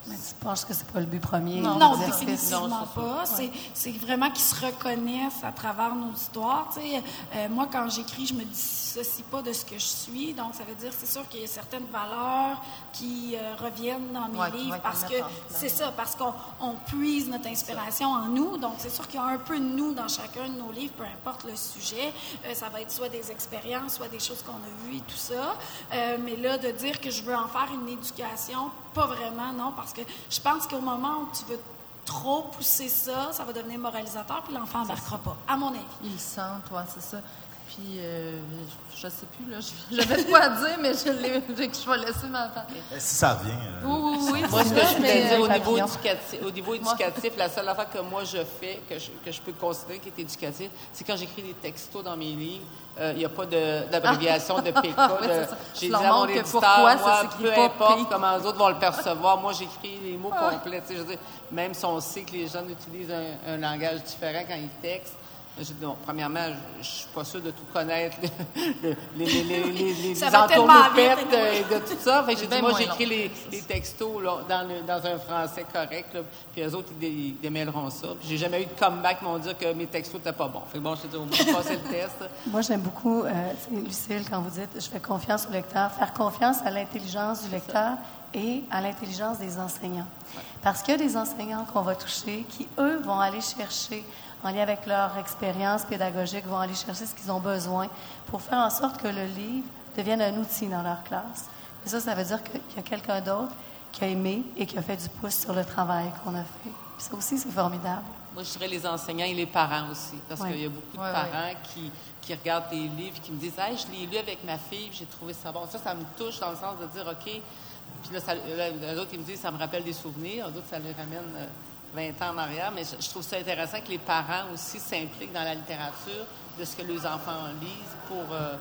S4: mais tu penses que c'est pas le but premier?
S3: Non, définitivement
S5: Non, c'est
S3: pas. C'est, c'est vraiment qu'ils se reconnaissent à travers nos histoires. Tu sais, euh, moi, quand j'écris, je me dissocie pas de ce que je suis. Donc, ça veut dire, c'est sûr qu'il y a certaines valeurs qui euh, reviennent dans mes
S6: Ouais,
S3: livres parce que c'est ça, parce qu'on on puise notre inspiration en nous. Donc, c'est sûr qu'il y a un peu de nous dans chacun de nos livres, peu importe le sujet. Euh, ça va être soit des expériences, soit des choses qu'on a vues et tout ça. Euh, mais là, de dire que je veux en faire une éducation, pas vraiment, non, parce que je pense qu'au moment où tu veux trop pousser ça, ça va devenir moralisateur, puis l'enfant n'embarquera pas, à mon avis.
S6: Il sent, toi, c'est ça. Puis, euh, je sais plus, là, [laughs] j'avais quoi à dire, mais je, l'ai- [laughs] je vais laisser ma.
S2: Eh, Si ça revient. euh,
S6: Oui, oui, oui.
S5: Moi, ce que je voulais dire au
S6: euh,
S5: niveau, éducatif, au niveau éducatif, la seule affaire que moi je fais, que je, que je peux considérer qui est éducatif, c'est quand j'écris des textos dans mes livres, euh, il n'y a pas de- d'abréviation de, PK. [laughs] De-
S6: c'est ça.
S5: J'ai
S6: Je
S5: dit à mon éditeur, moi, peu
S6: pas
S5: importe
S6: P.
S5: comment les autres vont le percevoir, moi j'écris les mots complets. Je veux dire, même si on sait que les jeunes utilisent un, un langage différent quand ils textent, je dis, non, premièrement, je ne suis pas sûre de tout connaître, le- le- les, les, les, les, [laughs] les entourloupettes et de tout ça. Fait j'ai dit, moi, j'écris les, les textos là, dans, le- dans un français correct, là, puis eux autres, ils, dé- ils démêleront ça. Puis j'ai jamais eu de comeback qui m'ont dit que mes textos n'étaient pas bons. Fait que bon, je te dis, au moins, j'ai passé le test. [laughs]
S4: Moi, j'aime beaucoup, euh, tu sais, Lucille, quand vous dites je fais confiance au lecteur, faire confiance à l'intelligence du lecteur et à l'intelligence des enseignants. Parce qu'il y a des enseignants qu'on va toucher qui, eux, vont aller chercher, en lien avec leur expérience pédagogique, vont aller chercher ce qu'ils ont besoin pour faire en sorte que le livre devienne un outil dans leur classe. Et ça, ça veut dire qu'il y a quelqu'un d'autre qui a aimé et qui a fait du pouce sur le travail qu'on a fait. Puis ça aussi, c'est formidable.
S5: Moi, je dirais les enseignants et les parents aussi. Parce qu'il y a beaucoup de parents qui, qui regardent des livres, qui me disent Hey, je l'ai lu avec ma fille, j'ai trouvé ça bon. Ça, ça me touche dans le sens de dire OK. Puis là, ça, là, autres, ils me disent Ça me rappelle des souvenirs. D'autres, ça les ramène euh, 20 ans en arrière. Mais je, je trouve ça intéressant que les parents aussi s'impliquent dans la littérature de ce que les enfants lisent pour, euh,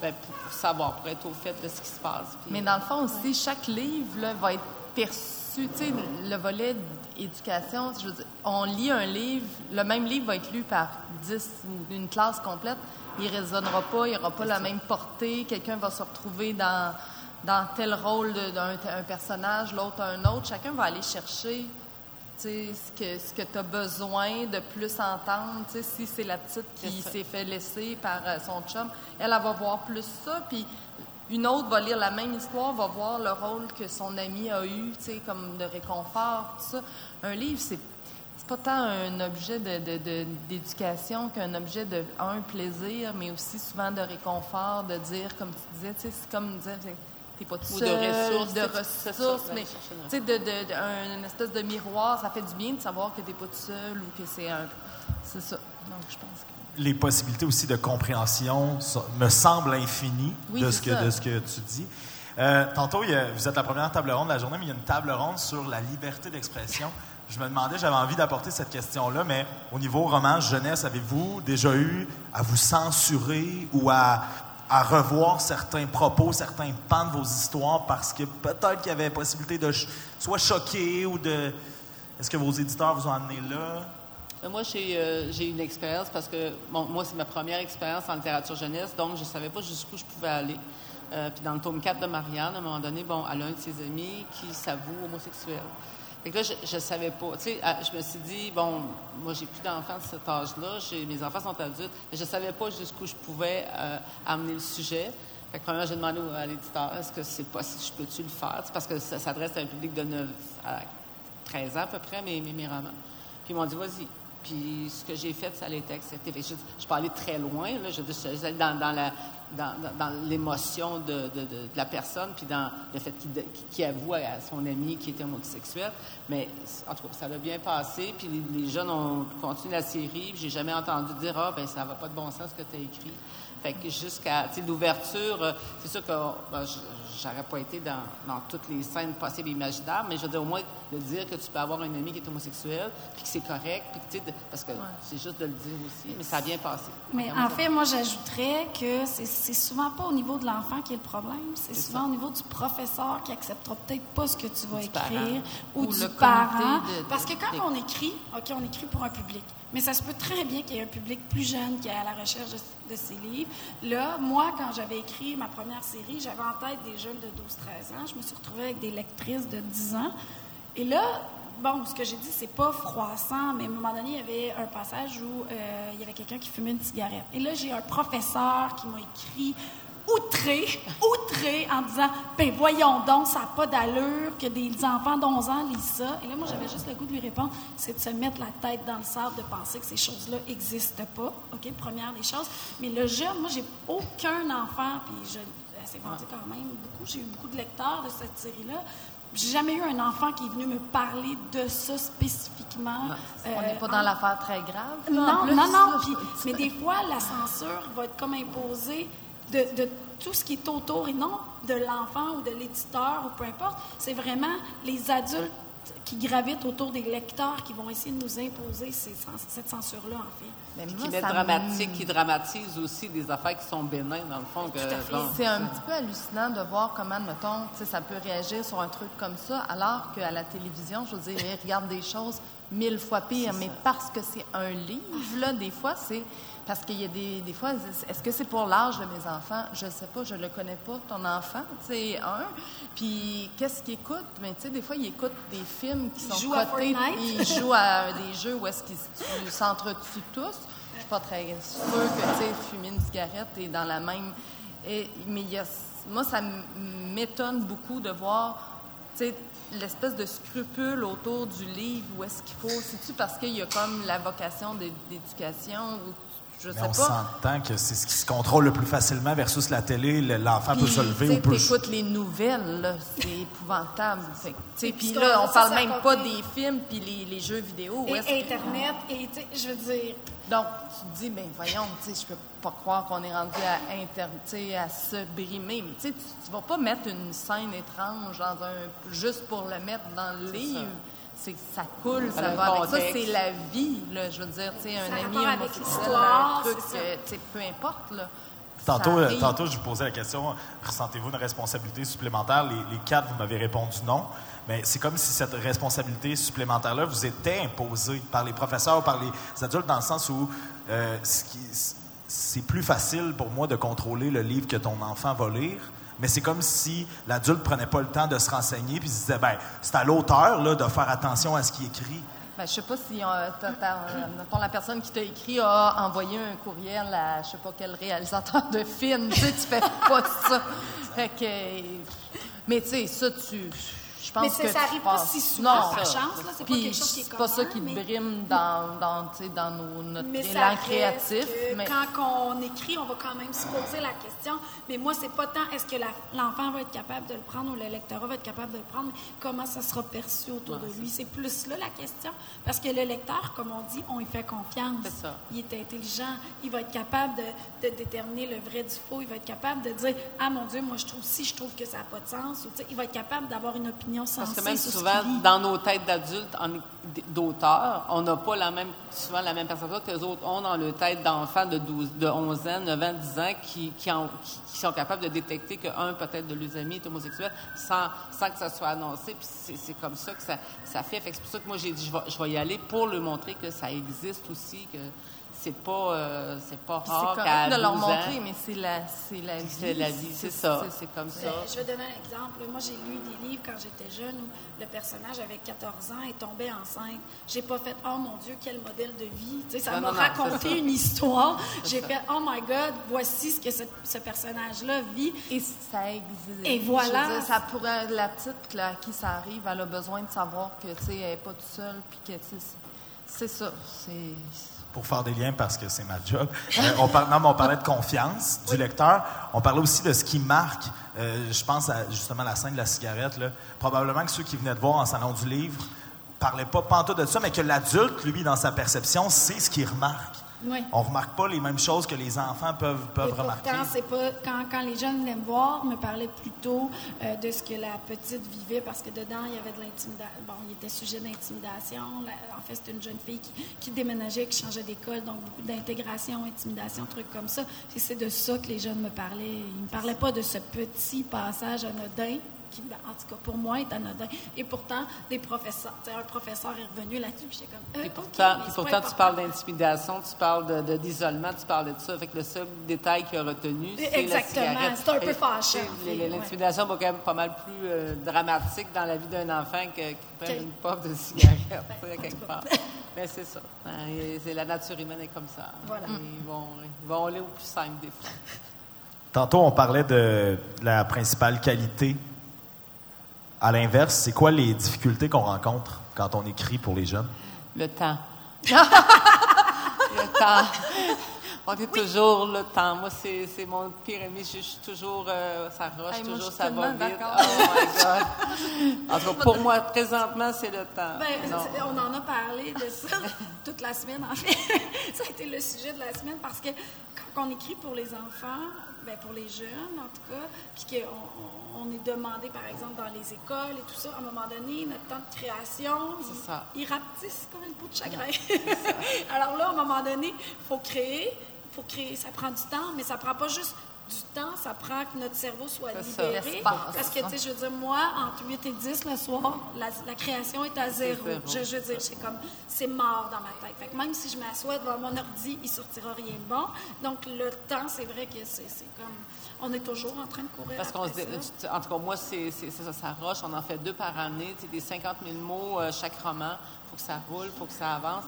S5: ben, pour, pour savoir, pour être au fait de ce qui se passe. Puis,
S6: Mais dans le fond aussi, chaque livre là, va être perçu, tu sais, le volet éducation, je veux dire, on lit un livre, le même livre va être lu par 10 ou une classe complète, il ne résonnera pas, il n'aura pas la même portée, quelqu'un va se retrouver dans, dans tel rôle d'un un personnage, l'autre un autre, chacun va aller chercher ce que, ce que tu as besoin de plus entendre. Si c'est la petite qui s'est fait laisser par euh, son chum, elle, elle va voir plus ça. Puis une autre va lire la même histoire, va voir le rôle que son ami a eu, comme de réconfort, tout ça. Un livre, c'est pas tant un objet de- de- de- d'éducation qu'un objet de, un, plaisir, mais aussi souvent de réconfort, de dire, comme tu disais, c'est comme dire, t'es pas tout
S5: Ou de ressources,
S6: de mais tu sais, de, de- de- un- une espèce de miroir, ça fait du bien de savoir que t'es pas tout seul ou que c'est un... C'est ça. Donc, je pense que...
S2: les possibilités aussi de compréhension me semblent infinies
S6: Oui,
S2: de, ce que,
S6: ça.
S2: de ce que tu dis. Euh, tantôt, il y a- vous êtes la première table ronde de la journée, mais il y a une table ronde sur la liberté d'expression. Je me demandais, j'avais envie d'apporter cette question-là, mais au niveau roman jeunesse, avez-vous déjà eu à vous censurer ou à, à revoir certains propos, certains pans de vos histoires parce que peut-être qu'il y avait possibilité de soit choquer ou de... Est-ce que vos éditeurs vous ont amené là?
S5: Euh, Moi, j'ai euh, une expérience parce que bon, moi, c'est ma première expérience en littérature jeunesse, donc je ne savais pas jusqu'où je pouvais aller. Euh, puis dans le tome 4 de Marianne, à un moment donné, bon, elle a un de ses amis qui s'avoue homosexuel. Fait que là, je ne savais pas. Tu sais, je me suis dit, bon, moi, j'ai plus d'enfants de cet âge-là, mes enfants sont adultes, mais je ne savais pas jusqu'où je pouvais euh, amener le sujet. Fait que premièrement, j'ai demandé à l'éditeur, est-ce que c'est possible, je peux-tu le faire? Parce que ça s'adresse à un public de 9 à 13 ans à peu près, mes, mes, mes romans. Puis ils m'ont dit, vas-y. Puis ce que j'ai fait, ça a été accepté. Fait je, je peux aller très loin. Là, je, dans, dans l'émotion de, la personne, puis dans le fait qu'il avoue à, son ami qui était homosexuel. Mais en tout cas, ça l'a bien passé. Puis les, jeunes ont continué la série. J'ai jamais entendu dire ah ben ça va pas de bon sens ce que tu as écrit. Fait que jusqu'à l'ouverture, euh, c'est sûr que je- j'aurais pas été dans, dans toutes les scènes possibles et imaginables, mais je veux dire au moins de dire que tu peux avoir un ami qui est homosexuel, puis que c'est correct, puis que tu sais, parce que c'est juste de le dire aussi, mais ça a bien passé.
S3: Mais en fait, moi, j'ajouterais que c'est souvent pas au niveau de l'enfant qui est le problème, c'est souvent
S5: ça.
S3: au niveau du professeur qui acceptera peut-être pas ce que tu vas écrire
S5: parent.
S3: ou,
S6: Ou
S3: du parent.
S6: de- de-
S3: Parce que quand on écrit, OK, on écrit pour un public, mais ça se peut très bien qu'il y ait un public plus jeune qui est à la recherche de, de ces livres. Là, moi, quand j'avais écrit ma première série, j'avais en tête des jeunes de 12-13 ans. Je me suis retrouvée avec des lectrices de 10 ans. Et là, bon, ce que j'ai dit, c'est pas froissant, mais à un moment donné, il y avait un passage où euh, il y avait quelqu'un qui fumait une cigarette. Et là, j'ai un professeur qui m'a écrit outré, [laughs] outré, en disant Ben voyons donc, ça n'a pas d'allure que des enfants d'11 ans lisent ça. Et là, moi, j'avais juste le goût de lui répondre c'est de se mettre la tête dans le sable, de penser que ces choses-là n'existent pas. OK, première des choses. Mais le jeune, moi, j'ai aucun enfant, puis je. C'est vendu quand même beaucoup. J'ai eu beaucoup de lecteurs de cette série-là. J'ai jamais eu un enfant qui est venu me parler de ça spécifiquement.
S6: On n'est pas dans
S3: en-
S6: l'affaire très grave.
S3: non, non, non. [laughs] mais des fois, la censure va être comme imposée de, de tout ce qui est autour et non de l'enfant ou de l'éditeur ou peu importe. C'est vraiment les adultes qui gravitent autour des lecteurs qui vont essayer de nous imposer ces cette censure-là, en fait.
S6: Mais
S5: Qui met dramatique, qui dramatise aussi des affaires qui sont bénins, dans le fond.
S6: C'est un petit peu hallucinant de voir comment, mettons, tu sais, ça peut réagir sur un truc comme ça, alors qu'à la télévision, je veux dire, ils regardent des choses mille fois pires. Mais parce que c'est un livre, là, des fois, c'est. Parce qu'il y a des, des fois, est-ce que c'est pour l'âge de mes enfants? Je ne sais pas, je ne le connais pas, ton enfant, tu sais, un. Puis, qu'est-ce qu'il écoute? Mais tu sais, des fois, il écoute des films qui
S3: Il
S6: sont cotés. Il joue à des jeux où est-ce qu'ils se- s'entretuent tous. Je suis pas très sûre que, tu sais, fumer une cigarette est dans la même... Et- mais il y a, moi, ça m'étonne beaucoup de voir, tu sais, l'espèce de scrupule autour du livre. Où est-ce qu'il faut... C'est-tu parce qu'il y a comme la vocation d'éducation ou je
S2: Mais
S6: sais
S2: on
S6: pas.
S2: s'entend que c'est ce qui se contrôle le plus facilement versus la télé. Le- L'enfant peut se lever ou peut...
S6: t'écoutes les nouvelles, c'est épouvantable. Puis
S3: puis
S6: là, on parle même pas des films puis les, les jeux vidéo. que-
S3: Et Internet, et tu sais, je veux dire,
S6: Donc, tu te dis, ben voyons, tu sais, je peux pas croire qu'on est rendu à, inter, tu sais, à se brimer. Mais tu sais, tu vas pas mettre une scène étrange dans un, juste pour le mettre dans le livre. Ça coule,
S5: Ça
S6: va avec ça. C'est la vie, là. Je veux dire, tu sais, un
S3: Ça
S6: ami
S3: avec l'histoire,
S6: un truc,
S3: c'est ça.
S6: euh, tu sais, peu importe, là.
S2: Tantôt, euh, tantôt, je vous posais la question, ressentez-vous une responsabilité supplémentaire? Les, les quatre, vous m'avez répondu non. Mais c'est comme si cette responsabilité supplémentaire-là vous était imposée par les professeurs, par les adultes, dans le sens où euh, c'est plus facile pour moi de contrôler le livre que ton enfant va lire. Mais c'est comme si l'adulte prenait pas le temps de se renseigner puis se disait, ben, c'est à l'auteur là, de faire attention à ce qu'il écrit.
S6: Ben, je sais pas si euh, euh, la personne qui t'a écrit a envoyé un courriel à je sais pas quel réalisateur de film. tu sais, tu fais pas ça. Fait que, mais tu sais, ça, tu. Je pense
S3: Mais
S6: que
S3: ça
S6: tu
S3: arrive pas si souvent,
S6: non,
S3: par
S6: ça.
S3: chance, là, c'est pas quelque chose qui est
S6: c'est pas ça
S3: commun,
S6: qui
S3: mais-
S6: brime dans, dans, tu sais, dans nos, notre
S3: Mais
S6: élan créatif. Mais
S3: Quand on écrit, on va quand même se poser la question. Mais moi, c'est pas tant est-ce que l'enfant va être capable de le prendre ou le lecteur va être capable de le prendre, mais comment ça sera perçu autour de lui. C'est plus là la question. Parce que le lecteur, comme on dit, on y fait confiance.
S5: Ça.
S3: Il est intelligent. Il va être capable de, de déterminer le vrai du faux. Il va être capable de dire Ah mon Dieu, moi, je trouve si, je trouve que ça n'a pas de sens. Ou, il va être capable d'avoir une opinion sensée.
S5: Parce que même souvent, dans nos têtes d'adultes, d'auteurs, on n'a pas la même, souvent la même perception que les autres ont dans leur tête d'enfants de, 12, de 11 ans, 9 ans, 10 ans, qui, qui, en- qui- qui sont capables de détecter qu'un, peut-être, de leurs amis est homosexuel sans, sans que ça soit annoncé. Puis c'est, comme ça que ça, ça fait. C'est pour ça que moi, j'ai dit, je vais, je vais y aller pour leur montrer que ça existe aussi, que c'est pas, euh, c'est pas
S6: c'est
S5: rare qu'à
S6: de leur
S5: 12 ans,
S6: montrer, mais c'est la, c'est la vie.
S5: c'est la vie, c'est ça.
S6: C'est comme ça.
S3: Ben, je vais donner un exemple. Moi, j'ai lu des livres quand j'étais jeune où le personnage avait 14 ans et tombait enceinte. J'ai pas fait oh mon Dieu quel modèle de vie. Tu sais, ça m'a
S5: ça.
S3: raconté une histoire. [laughs] J'ai fait oh my God, voici ce que ce, ce personnage-là vit.
S6: Et ça existe.
S3: Et voilà.
S6: Je veux dire, ça pourrait, la petite là, à qui ça arrive, elle a besoin de savoir que, tu sais, elle n'est pas toute seule, puis que, tu sais, c'est c'est ça. C'est.
S2: Pour faire des liens parce que c'est ma job. Euh, on, non, on parlait de confiance du lecteur. On parlait aussi de ce qui marque. Euh, je pense à justement la scène de la cigarette. Probablement que ceux qui venaient de voir en salon du livre parlaient pas pantoute de ça, mais que l'adulte, lui, dans sa perception, c'est ce qu'il remarque.
S3: Oui.
S2: On remarque pas les mêmes choses que les enfants peuvent, peuvent remarquer.
S3: pourtant, c'est pas quand, quand les jeunes venaient me voir, me parlaient plutôt euh, de ce que la petite vivait parce que dedans il y avait de l'intimidation. Bon, il était sujet d'intimidation. En fait, c'était une jeune fille qui, qui déménageait, qui changeait d'école, donc beaucoup d'intégration, intimidation, trucs comme ça. Et c'est de ça que les jeunes me parlaient. Ils me parlaient pas de ce petit passage anodin qui, ben, en tout cas, pour moi, est anodin. Et pourtant, des professeurs, un professeur est revenu là-dessus, puis j'étais comme. euh,
S5: Et pourtant,
S3: c'est
S5: tu parles d'intimidation, tu parles de- de- d'isolement, tu parles de ça. Fait que le seul détail qu'il a retenu, c'est la
S3: Exactement.
S5: cigarette.
S3: C'est un peu ouais.
S5: L'intimidation va quand même pas mal plus euh, dramatique dans la vie d'un enfant que, qui prenne une puff de cigarette, [laughs] sais, quelque part. Mais c'est ça. Hein, et c'est la nature humaine est comme ça.
S3: Voilà.
S5: Ils, vont, ils vont aller au plus simple des fois.
S2: Tantôt, on parlait de la principale qualité. À l'inverse, c'est quoi les difficultés qu'on rencontre quand on écrit pour les jeunes?
S5: Le temps. [laughs] le temps. On dit toujours le temps. Moi, c'est c'est mon pire ennemi. Je, je suis toujours, euh, ça roche,
S6: Hey, moi,
S5: toujours ça va vite.
S6: d'accord.
S5: Oh my God. En tout cas, pour moi, présentement, c'est le temps.
S3: Ben, on en a parlé de ça [laughs] toute la semaine, en fait. [laughs] ça a été le sujet de la semaine parce que quand on écrit pour les enfants, ben pour les jeunes en tout cas, puis qu'on on- est demandé, par exemple, dans les écoles et tout ça, à un moment donné, notre temps de création,
S5: ça.
S3: il rapetisse comme une peau de chagrin. [laughs] Alors là, à un moment donné, il faut créer, faut créer, ça prend du temps, mais ça prend pas juste du temps, ça prend que notre cerveau soit
S5: ça.
S3: libéré.
S6: L'espace.
S3: Parce que, tu sais, je veux dire, moi, entre 8 et 10 le soir, la, la création est à zéro. Je, je veux dire, c'est comme, c'est mort dans ma tête. Fait que même si je m'assois devant mon ordi, il sortira rien de bon. Donc, le temps, c'est vrai que c'est comme, on est toujours en train de courir
S5: Parce qu'on se
S3: après
S5: dit-
S3: ça.
S5: en tout cas, moi, c'est ça, ça roche. On en fait deux par année. Tu sais, des 50 000 mots euh, chaque roman. Il faut que ça roule, il faut que ça avance.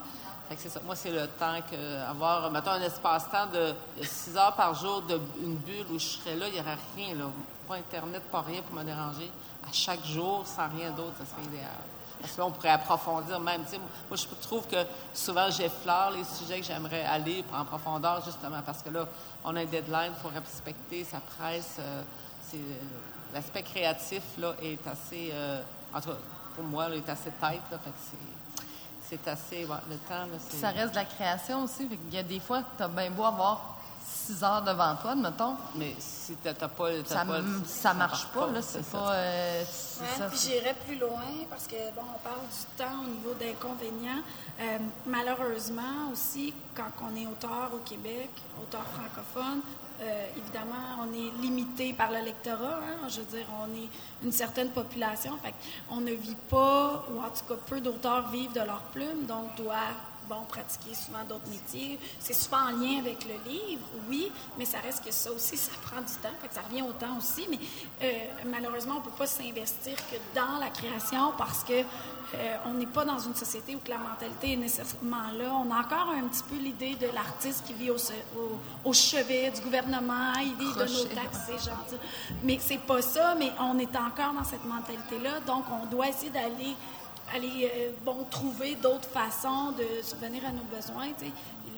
S5: Moi, c'est le temps que avoir, mettons, un espace-temps de 6 heures par jour, de, une bulle où je serais là, il n'y aurait rien, là. Pas Internet, pas rien pour me déranger. À chaque jour, sans rien d'autre, ça serait idéal. Parce que là, on pourrait approfondir même. Moi, je trouve que souvent, j'effleure les sujets que j'aimerais aller en profondeur, justement, parce que là, on a un deadline, il faut respecter, ça presse. euh, c'est- L'aspect créatif, là, est assez... euh, pour moi, là, est assez tête, fait. C'est assez... ouais, le temps, là, c'est...
S6: Ça reste de la création aussi. Qu'il y a des fois, tu as bien beau avoir six heures devant toi, admettons.
S5: Mais si t'as pas... t'as
S6: Ça,
S5: pas-
S6: m- ça marche pas, là. C'est pas. euh, c'est
S3: Ouais,
S6: ça,
S3: puis j'irais plus loin parce que, bon, on parle du temps au niveau d'inconvénients. Euh, malheureusement aussi, quand on est auteur au Québec, auteur francophone, euh, évidemment, on est limité par le lectorat. hein. Je veux dire, on est une certaine population. Fait on ne vit pas, ou en tout cas, peu d'auteurs vivent de leur plume, donc doivent bon, pratiquer souvent d'autres métiers. C'est souvent en lien avec le livre, oui, mais ça reste que ça aussi, ça prend du temps. Fait que ça revient au temps aussi, mais euh, malheureusement, on ne peut pas s'investir que dans la création parce que euh, on n'est pas dans une société où que la mentalité est nécessairement là. On a encore un petit peu l'idée de l'artiste qui vit au, se- au- au chevet du gouvernement, il vit de nos
S6: Crochet,
S3: taxes, c'est gentil. Mais c'est pas ça, mais on est encore dans cette mentalité-là, donc on doit essayer d'aller aller euh, bon, trouver d'autres façons de subvenir à nos besoins.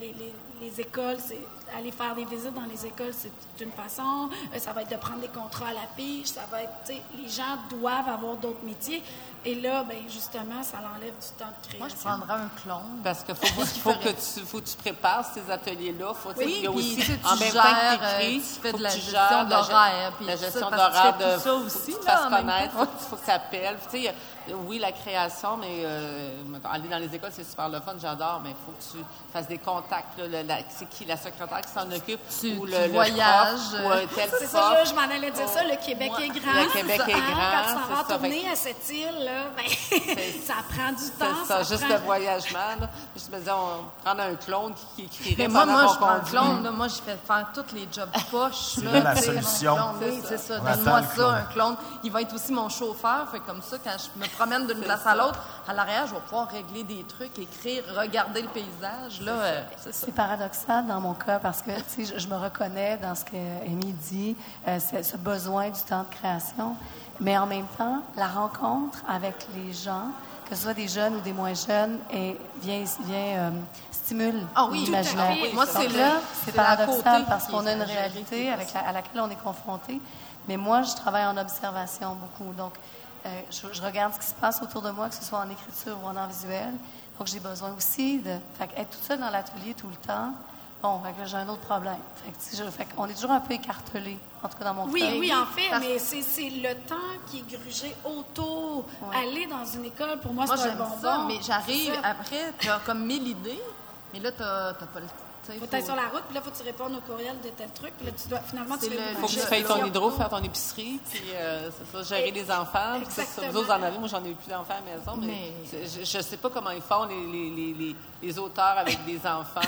S3: les- les écoles, c'est aller faire des visites dans les écoles, c'est une façon. Euh, ça va être de prendre des contrats à la pige. Ça va être, tu sais, les gens doivent avoir d'autres métiers. Et là, ben justement, ça l'enlève du temps de création.
S6: Moi, je prendrais un clone.
S5: Parce [laughs] qu'il faut, faut que tu, faut que tu prépares ces ateliers-là. Faut, tu sais,
S6: Oui,
S5: il y a aussi,
S6: tu tu
S5: en même temps que
S6: euh,
S5: t'écris,
S6: tu fais
S5: faut
S6: de la
S5: tu
S6: gestion d'horaire, puis
S5: La
S6: ça,
S5: gestion
S6: tu
S5: d'horaire, de,
S6: ça
S5: faut que
S6: aussi,
S5: tu fasses connaître, faut, que- faut que tu appelles. Tu sais, il y a- oui, la création, mais euh, aller dans les écoles, c'est super le fun, j'adore, mais il faut que tu fasses des contacts. C'est qui la secrétaire qui s'en occupe?
S6: Tu-
S5: ou
S6: tu
S5: le, prof, ou un tel
S3: C'est ça, je m'en allais dire ça. Le Québec est grand.
S5: Le Québec est
S3: ça,
S5: grand,
S3: hein, Quand tu s'en vas tourner
S5: Fait que-
S3: à cette île, là, [laughs] ben, ça prend du temps.
S5: C'est ça, juste
S3: prend-
S5: le voyagement. Là. Je me disais, on prendre un clone qui, qui écrirait
S6: Mais moi,
S5: pendant
S6: moi,
S5: qu'on
S6: je prends le
S5: conduit.
S6: clone. là. Moi, je fais faire tous les jobs [laughs] poches.
S2: C'est la solution.
S6: Oui,
S5: C'est
S6: c'est
S5: ça.
S6: Donne-moi ça, un clone. Il va être aussi mon chauffeur. Fait comme ça, quand je me promène d'une place à l'autre, à l'arrière, je vais pouvoir régler des trucs, écrire, regarder le paysage. Là, euh, c'est ça.
S4: Paradoxal dans mon cas parce que je, je me reconnais dans ce que Amy dit, euh, ce, besoin du temps de création, mais en même temps, la rencontre avec les gens, que ce soit des jeunes ou des moins jeunes, et vient, vient euh, stimule
S6: Ah oui,
S4: l'imaginaire.
S6: Moi, c'est
S4: là,
S6: c'est
S4: paradoxal parce qu'on a une réalité avec la- à laquelle on est confronté. Mais moi, je travaille en observation beaucoup. Donc, euh, je, je regarde ce qui se passe autour de moi, que ce soit en écriture ou en art visuel. Donc, j'ai besoin aussi de. Fait que être toute seule dans l'atelier tout le temps, bon, fait que là, j'ai un autre problème. Fait que, je- fait qu'on est toujours un peu écartelé, en tout cas dans mon
S3: Oui,
S4: cas.
S3: oui, en fait,
S6: Parce-
S3: mais c'est le temps qui est grugé autour.
S4: Ouais.
S3: Aller dans une école, pour moi,
S6: Moi,
S3: c'est un bonbon.
S6: ça, mais j'arrive, après, tu as comme mille idées, mais là, tu n'as pas le sais,
S3: Faut être sur la route, puis là, faut que tu répondes au courriel de tel truc, puis là, tu dois, finalement, tu
S6: le-
S3: le
S5: faut que tu fasses ton hydro, faire ton épicerie, puis euh, c'est ça, gérer les enfants. puis ça.
S3: Exactement.
S5: Vous autres, en avez, moi, j'en ai eu plus d'enfants à la maison, mais, je ne sais pas comment ils font, les, les, les, les, les auteurs avec des enfants.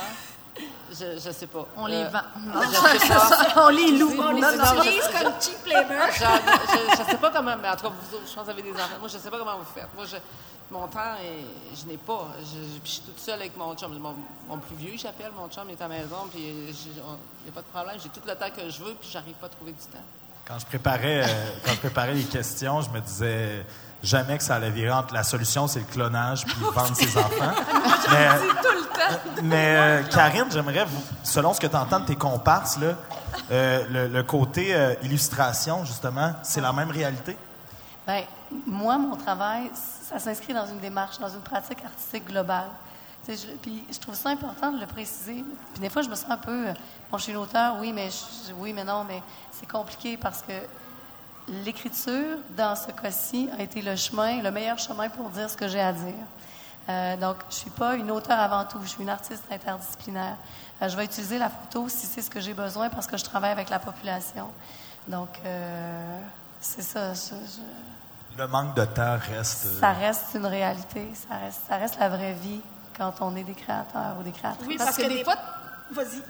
S5: Je je sais pas.
S6: On les
S5: Euh,
S6: vend.
S5: Je sais pas.
S6: on les loue.
S3: On les utilise comme cheap labor.
S5: Je, je sais pas comment, mais en tout cas, vous autres, je pense que vous avez des enfants. Moi, je sais pas comment vous faites. Moi, je, mon temps, est- je n'ai pas. Je, je- puis je suis toute seule avec mon chum. Mon, mon plus vieux, j'appelle, mon chum, il est à la maison, puis il n'y a pas de problème. J'ai tout le temps que je veux, puis j'arrive pas à trouver du temps.
S2: Quand je préparais, euh, quand je préparais les questions, je me disais jamais que ça allait virer entre la solution, c'est le clonage puis [laughs] vendre ses enfants. Mais, mais euh, Karine, j'aimerais, vous- selon ce que tu entends de tes comparses, là, euh, le, le côté euh, illustration, justement, c'est la même réalité?
S4: Bien, moi, mon travail, ça s'inscrit dans une démarche, dans une pratique artistique globale. Je- puis je trouve ça important de le préciser. Puis des fois, je me sens un peu, euh, bon, je suis une auteure, oui, mais oui, mais non, mais c'est compliqué parce que l'écriture, dans ce cas-ci, a été le chemin, le meilleur chemin pour dire ce que j'ai à dire. Euh, donc, je suis pas une auteure avant tout, je suis une artiste interdisciplinaire. Euh, je vais utiliser la photo si c'est ce que j'ai besoin parce que je travaille avec la population. Donc, c'est ça.
S2: Le manque de temps reste. euh,
S4: ça reste une réalité. Ça reste, ça reste la vraie vie quand on est des créateurs ou des créatrices.
S3: Oui,
S6: Parce
S3: parce,
S6: que
S3: que,
S6: des fois-.
S3: Vas-y.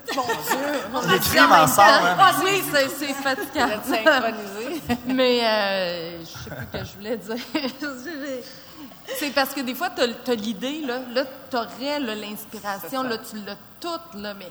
S2: Il [laughs] écrit en sort, hein?
S6: Ah, oui, c'est c'est fatigant.
S5: Synchronisés. [laughs]
S6: Mais euh, je sais plus ce que je voulais dire. [laughs] C'est parce que des fois, tu as, l'idée, là, là tu aurais l'inspiration, là, tu l'as toute, là, mais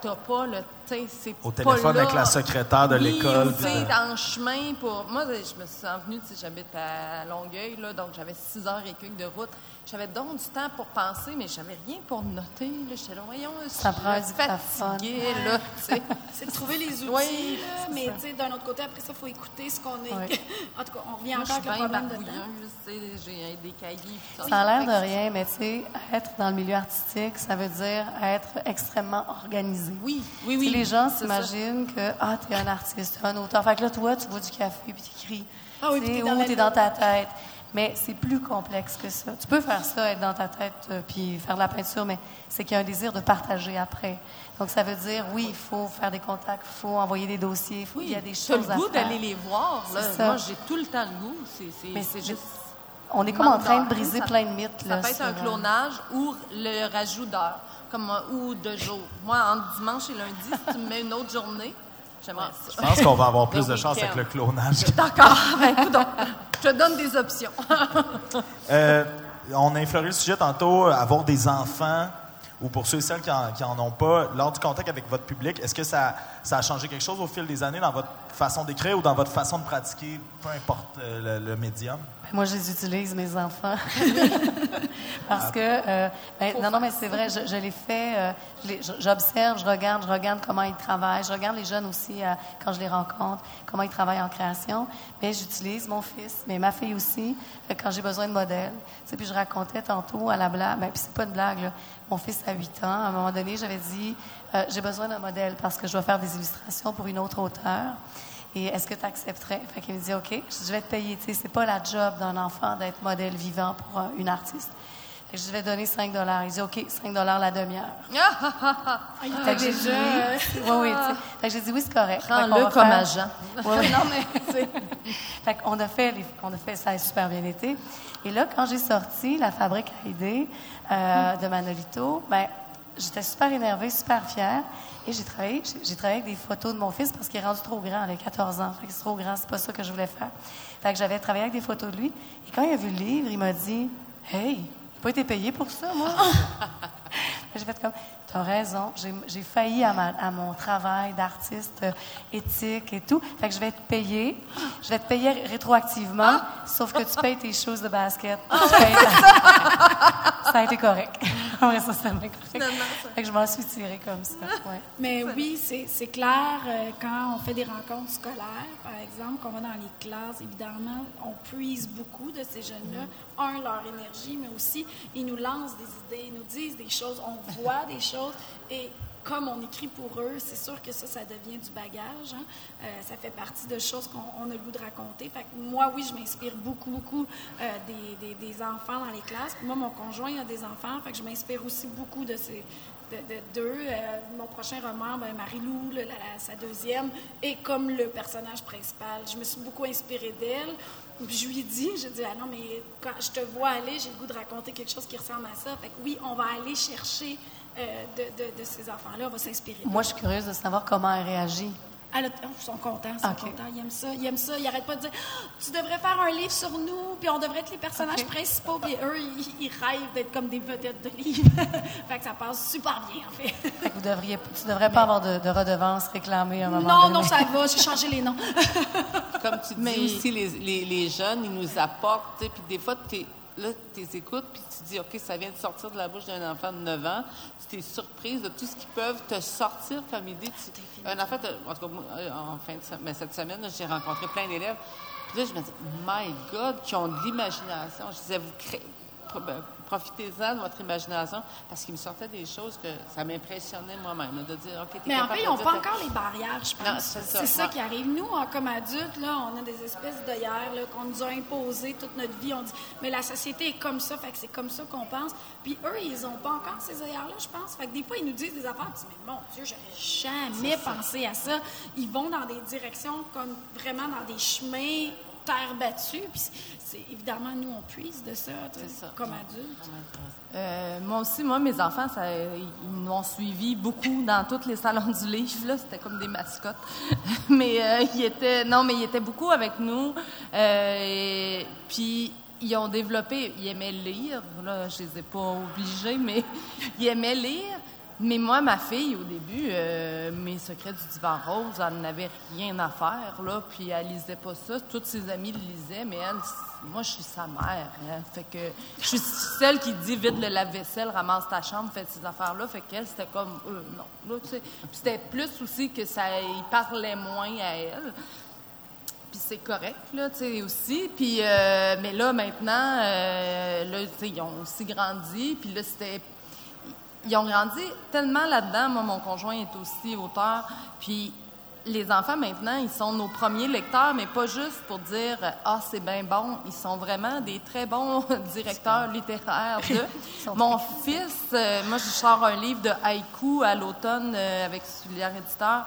S6: tu pas le. C'est
S2: Au
S6: pas
S2: téléphone
S6: là.
S2: avec la secrétaire de
S6: Oui,
S2: l'école, de-
S6: en chemin pour. Moi, je me suis envenue, tu sais, j'habite à Longueuil, là, donc j'avais six heures et quelques de route. J'avais donc du temps pour penser, mais j'avais rien pour noter. J'étais là, voyons,
S4: Ça
S6: je
S4: prend
S6: fatiguée, là. [laughs]
S3: C'est de trouver les outils,
S6: Oui,
S3: là, mais tu sais, d'un autre côté, après ça, il faut écouter ce qu'on est.
S4: Oui. [laughs]
S3: en tout cas, on revient
S6: Moi,
S3: encore
S6: suis
S3: avec le
S6: bien
S3: problème de temps.
S6: j'ai des cahiers. puis
S4: Ça a l'air de rien, mais tu sais, être dans le milieu artistique, ça veut dire être extrêmement organisé.
S6: Oui, oui, oui.
S4: Les gens
S6: c'est
S4: s'imaginent que, ah, t'es un artiste, t'es un auteur. Fait que là, toi, tu bois du café puis t'écris.
S3: Ah oui, t'es dans
S4: t'es dans ta tête. Mais c'est plus complexe que ça. Tu peux faire ça, être dans ta tête, euh, puis faire de la peinture, mais c'est qu'il y a un désir de partager après. Donc, ça veut dire, oui, il faut faire des contacts, il faut envoyer des dossiers, il y a des choses
S6: le
S4: à
S6: goût
S4: faire.
S6: d'aller les voir. Là.
S4: Ça.
S6: Moi, j'ai tout le temps le goût. C'est,
S4: Mais
S6: c'est juste.
S4: On est comme en train de briser
S6: Ça-
S4: plein de mythes.
S6: Ça
S4: là,
S6: peut être un
S4: euh,
S6: clonage ou le rajout d'heures, comme, euh, ou de jours. Moi, entre dimanche et lundi, si tu me mets une autre journée, j'aimerais
S2: Je pense qu'on va avoir plus de chance avec le clonage. [laughs]
S6: D'accord. Ben, je te donne des options. [laughs]
S2: Euh, on a effleuré le sujet tantôt, euh, avoir des enfants, ou pour ceux et celles qui en, qui en ont pas, lors du contact avec votre public, est-ce que ça, ça a changé quelque chose au fil des années dans votre façon d'écrire ou dans votre façon de pratiquer, peu importe le, le médium?
S4: Moi, je les utilise, mes enfants. [laughs] Parce que, euh, ben, non, non, mais c'est vrai, je, je les fais, euh, je- j'observe, je regarde, je regarde comment ils travaillent. Je regarde les jeunes aussi euh, quand je les rencontre, comment ils travaillent en création. Mais j'utilise mon fils, mais ma fille aussi, euh, quand j'ai besoin de modèles. Tu sais, puis je racontais tantôt à la blague, ben, puis c'est pas une blague, là. Mon fils a 8 ans. À un moment donné, j'avais dit, euh, j'ai besoin d'un modèle parce que je dois faire des illustrations pour une autre auteure. Et est-ce que tu accepterais? Fait qu'il me dit, OK, je, vais te payer. Tu sais, c'est pas la job d'un enfant d'être modèle vivant pour euh, une artiste. Fait que je vais donner 5 Il dit, OK, 5 la demi-heure. [laughs]
S3: Ah, il
S4: Fait
S3: était
S4: que j'ai
S3: déjà.
S4: dit, oui, oui, tu sais. Fait que j'ai dit, oui, c'est correct.
S6: Prends-le comme
S4: faire-
S6: agent.
S4: Oui, oui. [laughs] non, mais, tu sais. [laughs] Fait qu'on a fait, les- on a fait, ça a super bien été. Et là, quand j'ai sorti La Fabrique à idées euh, de Manolito, ben, j'étais super énervée, super fière. Et j'ai travaillé, j'ai- travaillé avec des photos de mon fils parce qu'il est rendu trop grand, il a 14 ans. Fait que c'est trop grand, c'est pas ça que je voulais faire. Fait que j'avais travaillé avec des photos de lui. Et quand il a vu le livre, il m'a dit, Hey, j'ai pas été payé pour ça, moi. [laughs] J'ai fait comme, t'as raison, j'ai- j'ai failli à, ma- à mon travail d'artiste euh, éthique et tout. Fait que je vais te payer, je vais te payer rétroactivement, sauf que tu payes tes choses de basket. [laughs] Tu payes ta- ça a été correct. [laughs] Ouais, ça, ça m'a correct. Fait que je m'en suis tirée comme ça. ouais. [laughs]
S3: Mais oui, c'est clair, euh, quand on fait des rencontres scolaires, par exemple, qu'on va dans les classes, évidemment, on puise beaucoup de ces jeunes-là. Un, leur énergie, mais aussi, ils nous lancent des idées, ils nous disent des choses, on voit des choses. Et comme on écrit pour eux, c'est sûr que ça, ça devient du bagage. Hein. Euh, ça fait partie de choses qu'on a le goût de raconter. Moi, oui, je m'inspire beaucoup, beaucoup euh, des, enfants dans les classes. Moi, mon conjoint a des enfants, fait je m'inspire aussi beaucoup de ces d'eux. Euh, mon prochain roman, ben, Marie-Lou, sa deuxième, est comme le personnage principal. Je me suis beaucoup inspirée d'elle. Je lui ai dit, je dis, ah non, mais quand je te vois aller, j'ai le goût de raconter quelque chose qui ressemble à ça. Fait que oui, on va aller chercher de, de, de, ces enfants-là, on va s'inspirer.
S4: Moi, je suis curieuse de savoir comment elle réagit.
S3: Elle oh, ils sont contents, ils sont contents, ils aiment ça, ils aiment ça. Ils n'arrêtent pas de dire Tu devrais faire un livre sur nous, puis on devrait être les personnages principaux, puis eux, ils, rêvent d'être comme des vedettes de livres. [laughs] fait que ça passe super bien, en fait. fait que
S4: vous devriez, tu ne devrais pas avoir de, de redevances réclamées à un moment
S3: Non,
S4: donné.
S3: non, ça va, [laughs] j'ai changé les noms.
S5: comme tu dis Mais... aussi, les, les, les, jeunes, ils nous apportent, puis des fois, tu là, tu les écoutes, puis tu dis, OK, ça vient de sortir de la bouche d'un enfant de 9 ans. Tu es surprise de tout ce qu'ils peuvent te sortir comme idée. un enfant, en tout cas, euh, en fin de mais cette semaine, j'ai rencontré plein d'élèves. Puis là, je me dis, My God, qui ont de l'imagination. Je disais, vous créez ben, profitez-en de votre imagination, parce qu'il me sortait des choses que ça m'impressionnait moi-même, de dire, OK,
S3: Mais en fait, ils n'ont pas encore les barrières, je pense. C'est ça, qui arrive. Nous, comme adultes, là, on a des espèces d'œillères qu'on nous a imposées toute notre vie. On dit, mais la société est comme ça, fait que c'est comme ça qu'on pense. Puis eux, ils n'ont pas encore ces œillères-là, je pense. Fait que des fois, ils nous disent des affaires, tu dis, mais mon Dieu, j'aurais jamais pensé à ça. Ils vont dans des directions comme vraiment dans des chemins terre battue. Puis c'est, évidemment, nous, on puise de ça, comme adultes.
S6: Euh, moi aussi, moi, mes enfants, ça, ils m'ont suivi beaucoup dans tous les salons du livre. Là, c'était comme des mascottes. [laughs] mais euh, ils étaient, non, mais ils étaient beaucoup avec nous. Euh, puis ils ont développé, ils aimaient lire. Là, je les ai pas obligés, mais [laughs] ils aimaient lire. Mais moi, ma fille, au début, euh, mes secrets du divan rose, elle n'avait rien à faire, là, puis elle lisait pas ça. Toutes ses amies le lisaient, mais elle, moi, je suis sa mère. Hein. Fait que je suis celle qui dit vite le lave-vaisselle, ramasse ta chambre, fais ces affaires-là. Fait qu'elle, c'était comme, euh, non. Là, tu sais. c'était plus aussi que ça, il parlait moins à elle. Puis c'est correct, là, tu sais, aussi. Puis, euh, mais là, maintenant, là, tu sais, ils ont aussi grandi. Puis là, c'était ils ont grandi tellement là-dedans. Moi, mon conjoint est aussi auteur. Puis les enfants, maintenant, ils sont nos premiers lecteurs, mais pas juste pour dire Ah, c'est bien bon. Ils sont vraiment des très bons [laughs] directeurs littéraires. De. [laughs] Mon fils, euh, moi, je sors un livre de haïku à l'automne euh, avec Sulière Éditeur.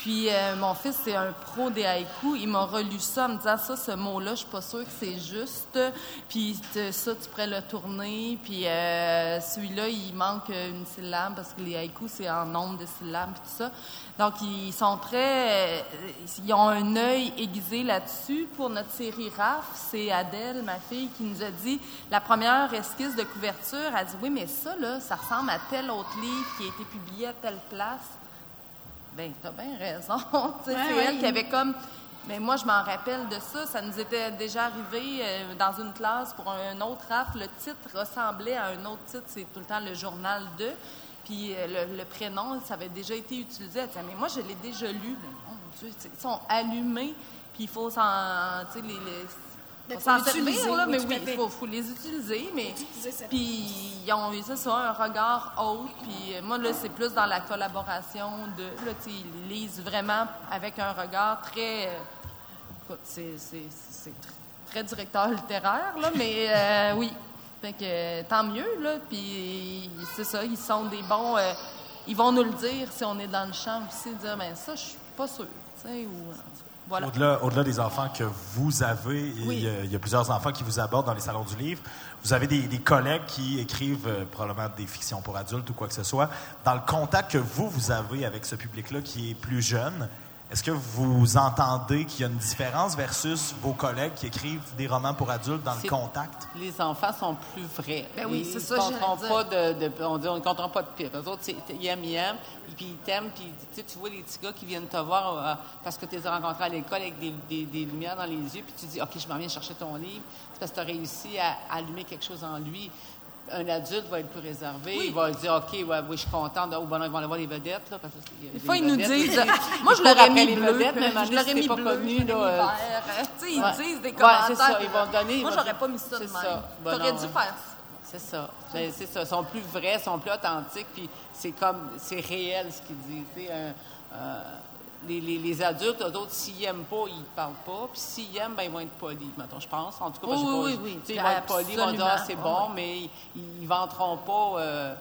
S6: Puis euh, mon fils, c'est un pro des haïkus. Il m'a relu ça en me disant ça, ce mot-là, je suis pas sûre que c'est juste. Puis ça, tu pourrais le tourner. Puis euh, celui-là, il manque une syllabe parce que les haïkus, c'est en nombre de syllabes et tout ça. Donc, ils sont très... Euh, ils ont un œil aiguisé là-dessus. Pour notre série RAF, c'est Adèle, ma fille, qui nous a dit, la première esquisse de couverture, elle dit, oui, mais ça, là, ça ressemble à tel autre livre qui a été publié à telle place. Ben, t'as bien raison. [laughs] c'est elle qui avait comme. Mais moi, je m'en rappelle de ça. Ça nous était déjà arrivé euh, dans une classe pour un, autre RAF. Le titre ressemblait à un autre titre. C'est tout le temps le journal de. Puis euh, le, prénom, ça avait déjà été utilisé. Elle disait, mais moi, je l'ai déjà lu. Mais mon Dieu, ils sont allumés. Puis il faut s'en. Tu sais, s'en servir, là, mais oui, il faut, les utiliser. Mais, puis, ils ont eu ça, un regard haut. Puis, euh, moi, là, c'est plus dans la collaboration de. Là, ils lisent vraiment avec un regard très. Euh, c'est très directeur littéraire, là, mais euh, oui. Fait que tant mieux, là. Puis, c'est ça, ils sont des bons. ils vont nous le dire si on est dans le champ aussi, dire, ben ça, je suis pas sûre. Tu sais, ou.
S2: Au-delà, des enfants que vous avez, il, y a, plusieurs enfants qui vous abordent dans les salons du livre. Vous avez des, collègues qui écrivent euh, probablement des fictions pour adultes ou quoi que ce soit. Dans le contact que vous, vous avez avec ce public-là qui est plus jeune, est-ce que vous entendez qu'il y a une différence versus vos collègues qui écrivent des romans pour adultes dans le contact?
S5: Les enfants sont plus vrais.
S3: Ben oui, c'est ça.
S5: Ils ne pas de, on dit, on ne comprend pas de pire. Les autres, ils aiment, ils aiment, puis ils t'aiment, puis tu vois les petits gars qui viennent te voir euh, parce que tu les as rencontrés à l'école avec des, des, lumières dans les yeux, puis tu dis, OK, je m'en viens chercher ton livre. C'est parce que tu as réussi à allumer quelque chose en lui un adulte va être plus réservé. Il va dire, OK, ouais, oui, je suis contente. Ou bon, ils vont aller voir les vedettes. Là, parce que
S6: Des fois, ils nous disent... [laughs] moi, je l'aurais mis bleu. Vedettes,
S5: mais je l'aurais mis
S6: pas
S5: bleu, connu. Là,
S6: euh, tu sais, ils disent des commentaires.
S5: Ouais, ça. Ils vont donner...
S6: Moi, j'aurais pas mis ça de même. T'aurais dû faire ça.
S5: C'est ça. Ben, c'est ça. Ils sont plus vrais, ils sont plus authentiques, puis c'est comme, c'est réel ce qu'ils disent. Un- euh, les, les, les adultes, eux autres, s'ils n'aiment pas, ils ne parlent pas. Puis s'ils aiment, ben, ils vont être polis, mettons, je pense. En tout cas,
S6: Oui,
S5: pas-
S6: oui, oui.
S5: Ils vont être polis, ils vont dire, ah, c'est bon, mais ils ne vanteront pas euh,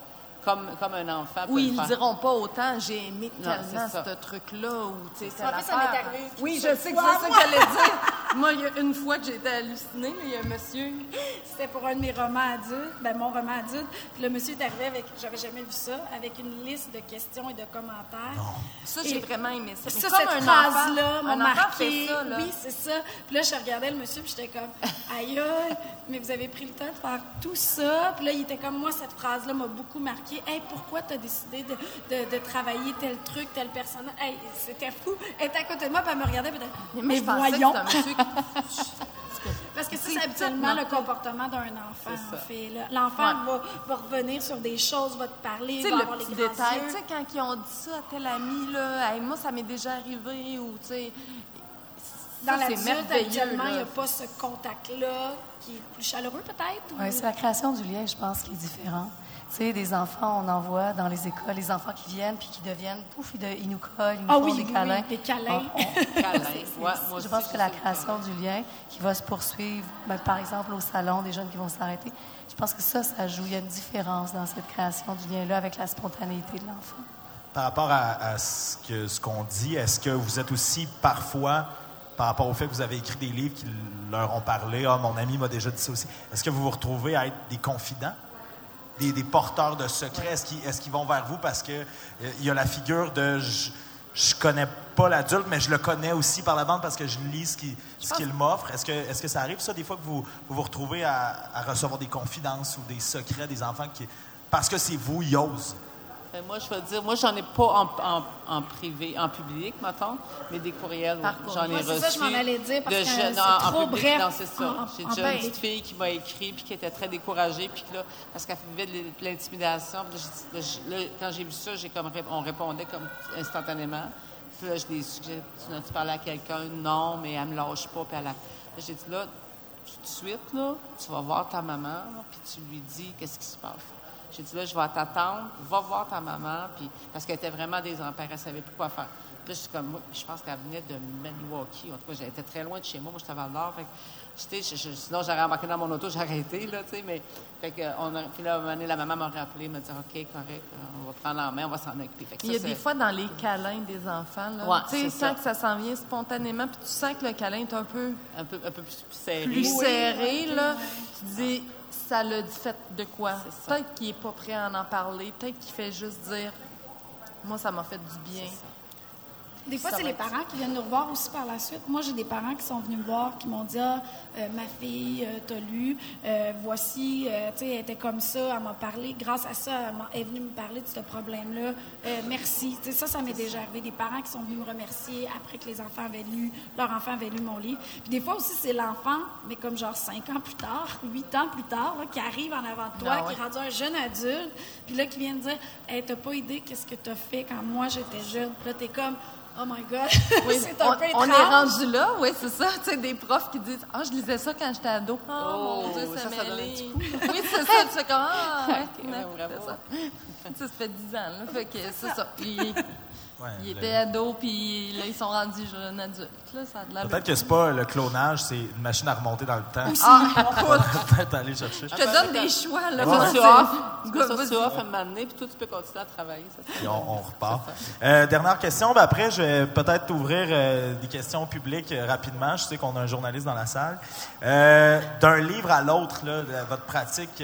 S5: comme, comme un enfant peut
S6: Oui, ils ne diront pas autant j'ai aimé tellement ce truc-là ou tu sais,
S3: ça m'est arrivé
S6: Oui, je sais que c'est ça que j'allais dire. Moi, il y a une fois que j'ai été hallucinée, là, il y a un monsieur.
S3: C'était pour un de mes romans adultes, ben mon roman adulte. Puis le monsieur est arrivé avec, j'avais jamais vu ça, avec une liste de questions et de commentaires.
S6: Ça, j'ai vraiment aimé ça.
S3: Ça,
S6: comme
S3: cette
S6: un
S3: phrase-là
S6: enfant,
S3: m'a
S6: un enfant
S3: marqué.
S6: fait ça, là.
S3: Oui, c'est ça. Puis là, je regardais le monsieur, puis j'étais comme, [laughs] aïe, aïe, mais vous avez pris le temps de faire tout ça. Puis là, il était comme, moi, cette phrase-là m'a beaucoup marqué. Hey, pourquoi tu as décidé de, de- de travailler tel truc, tel personnage? Hey, c'était fou. Elle était à côté de moi, puis elle me regardait, puis elle était,
S6: Mais,
S3: mais voyons.
S6: que c'était un monsieur qui- [laughs]
S3: Parce que ça,
S6: C'est
S3: habituellement le comportement d'un enfant, en fait. L'enfant va, va revenir sur des choses, va te parler, va
S6: le
S3: avoir les grands
S6: détail, tu sais, quand ils ont dit ça à tel ami, là, Hey, moi, ça m'est déjà arrivé, ou, tu sais,
S3: Dans
S6: ça, merveilleux,
S3: habituellement, il n'y a pas ce contact-là qui est plus chaleureux, peut-être? ou-
S4: Oui, c'est la création du lien, je pense, qui est différente. Tu sais, des enfants, on en voit dans les écoles, les enfants qui viennent puis qui deviennent, pouf, ils, de- ils nous collent, ils nous
S3: Ah
S4: font
S3: oui,
S4: des
S3: oui,
S4: câlins.
S3: oui, des câlins.
S4: On- on- [laughs]
S5: Câlin. Ouais, moi
S4: je pense que la création du lien qui va se poursuivre, ben, par exemple au salon, des jeunes qui vont s'arrêter, je pense que ça, ça joue. Il y a une différence dans cette création du lien-là avec la spontanéité de l'enfant.
S2: Par rapport à, à ce que ce qu'on dit, est-ce que vous êtes aussi parfois, par rapport au fait que vous avez écrit des livres qui leur ont parlé, ah, mon ami m'a déjà dit ça aussi, est-ce que vous vous retrouvez à être des confidents? Des, des porteurs de secrets? Est-ce qu'ils qu'ils vont vers vous parce que euh, il y a la figure de je, je connais pas l'adulte, mais je le connais aussi par la bande parce que je lis ce qu'il m'offre? Est-ce que, est que ça arrive, ça, des fois, que vous vous, vous retrouvez à, à recevoir des confidences ou des secrets des enfants qui. Parce que c'est vous, ils osent?
S5: Ben, moi, je veux dire, moi, j'en ai pas en, en, en privé, en public, mettons, mais des courriels, j'en ai
S3: c'est ça, je m'en allais dire, parce
S5: de
S3: que
S5: en-
S3: trop
S5: public,
S3: bref.
S5: Non, c'est ça. J'ai déjà une petite fille qui m'a écrit, puis qui était très découragée, puis que là, parce qu'elle vivait de l'intimidation. Là, là, quand j'ai vu ça, j'ai comme, on répondait comme instantanément. Puis là, je l'ai suggéré, tu as-tu parlé à quelqu'un? Non, mais elle me lâche pas. Puis elle a... j'ai dit, là, tout de suite, là, tu vas voir ta maman, puis tu lui dis qu'est-ce qui se passe. J'ai dit, là, je vais t'attendre, va voir ta maman, puis, parce qu'elle était vraiment désempérée, elle savait plus quoi faire. Puis là, je suis comme, moi, je pense qu'elle venait de Maniwaki, en tout cas, j'étais très loin de chez moi, moi, j'étais à Val-d'Or, sinon, j'aurais embarqué dans mon auto, j'ai arrêté, là, tu sais, mais, fait que, on a, puis là, à un moment donné, la maman m'a rappelé, m'a dit, OK, correct, euh, on va prendre en main, on va s'en occuper. Fait que
S6: Il y a des fois dans les câlins des enfants, là,
S5: Ouais,
S6: tu sais,
S5: ça.
S6: que ça s'en vient spontanément, puis tu sens que le câlin est un peu
S5: un peu, un peu plus, plus serré.
S6: plus serré, là, tu dis, ça l'a dit fait de quoi? Peut-être qu'il n'est pas prêt à en parler, peut-être qu'il fait juste dire, moi, ça m'a fait du bien.
S3: Des fois, c'est les parents qui viennent nous revoir aussi par la suite. Moi, j'ai des parents qui sont venus me voir, qui m'ont dit Ah, euh, ma fille, euh, t'as lu, euh, voici, tu sais, elle était comme ça, elle m'a parlé. Grâce à ça, elle, est venue me parler de ce problème-là. Merci. Tu sais, ça, ça m'est déjà arrivé. Des parents qui sont venus me remercier après que les enfants avaient lu, leur enfant avait lu mon livre. Puis des fois aussi, c'est l'enfant, mais comme genre cinq ans plus tard, [laughs] huit ans plus tard, là, qui arrive en avant de toi,
S6: Ah
S3: qui
S6: ouais.
S3: est rendu un jeune adulte, puis là, qui vient de dire Hey, t'as pas idée qu'est-ce que t'as fait quand moi j'étais jeune. Puis là, t'es comme Oh my God, [laughs] c'est un
S6: on,
S3: peu
S6: on
S3: étrange.
S6: est rendu là, oui, c'est ça. Tu sais, des profs qui disent Ah, je lisais ça quand j'étais ado. Oh,
S5: Oh,
S6: mon Dieu, ça,
S5: ça, ça donne un
S6: mêlé.
S5: petit [laughs]
S6: Oui, c'est ça. Tu fais comme Ah, ouais,
S5: Ok, [laughs]
S6: ouais, c'est ça. Ça, ça fait 10 ans, là. Fait que c'est ça. Il,
S2: Ouais,
S6: il
S2: le-
S6: était ado, puis là, ils sont rendus jeunes adultes. Là, ça
S2: Peut-être que c'est pas le clonage, c'est une machine à remonter dans le temps.
S6: Ah,
S2: On va [laughs] peut-être aller chercher.
S6: je te donne des choix, là.
S5: Tu off, tu mets ça
S6: Vas-y.
S5: sur off à un moment donné, puis toi, tu peux continuer à travailler. Ça,
S2: Et on, on repart. Euh, dernière question. Ben après, je vais peut-être ouvrir euh, des questions public euh, rapidement. Je sais qu'on a un journaliste dans la salle. Euh, D'un livre à l'autre, votre pratique,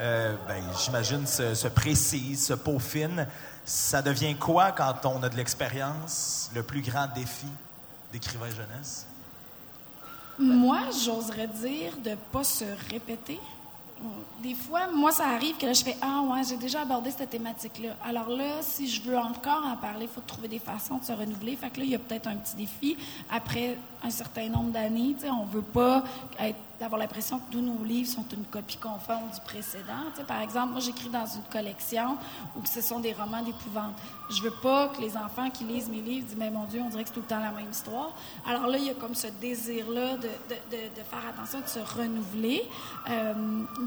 S2: euh, ben, j'imagine, se, se précise, se peaufine. Ça devient quoi quand on a de l'expérience, le plus grand défi d'écrivain jeunesse?
S3: Moi, j'oserais dire de pas se répéter. Des fois, moi, ça arrive que là, je fais Ah, ouais, j'ai déjà abordé cette thématique-là. Alors là, si je veux encore en parler, il faut trouver des façons de se renouveler. Fait que là, il y a peut-être un petit défi. Après un certain nombre d'années, on veut pas être d'avoir l'impression que tous nos livres sont une copie conforme du précédent. Tu sais, par exemple, moi, j'écris dans une collection où ce sont des romans d'épouvante. Je veux pas que les enfants qui lisent mes livres disent, mais mon Dieu, on dirait que c'est tout le temps la même histoire. Alors là, il y a comme ce désir-là de faire attention, de se renouveler. Euh,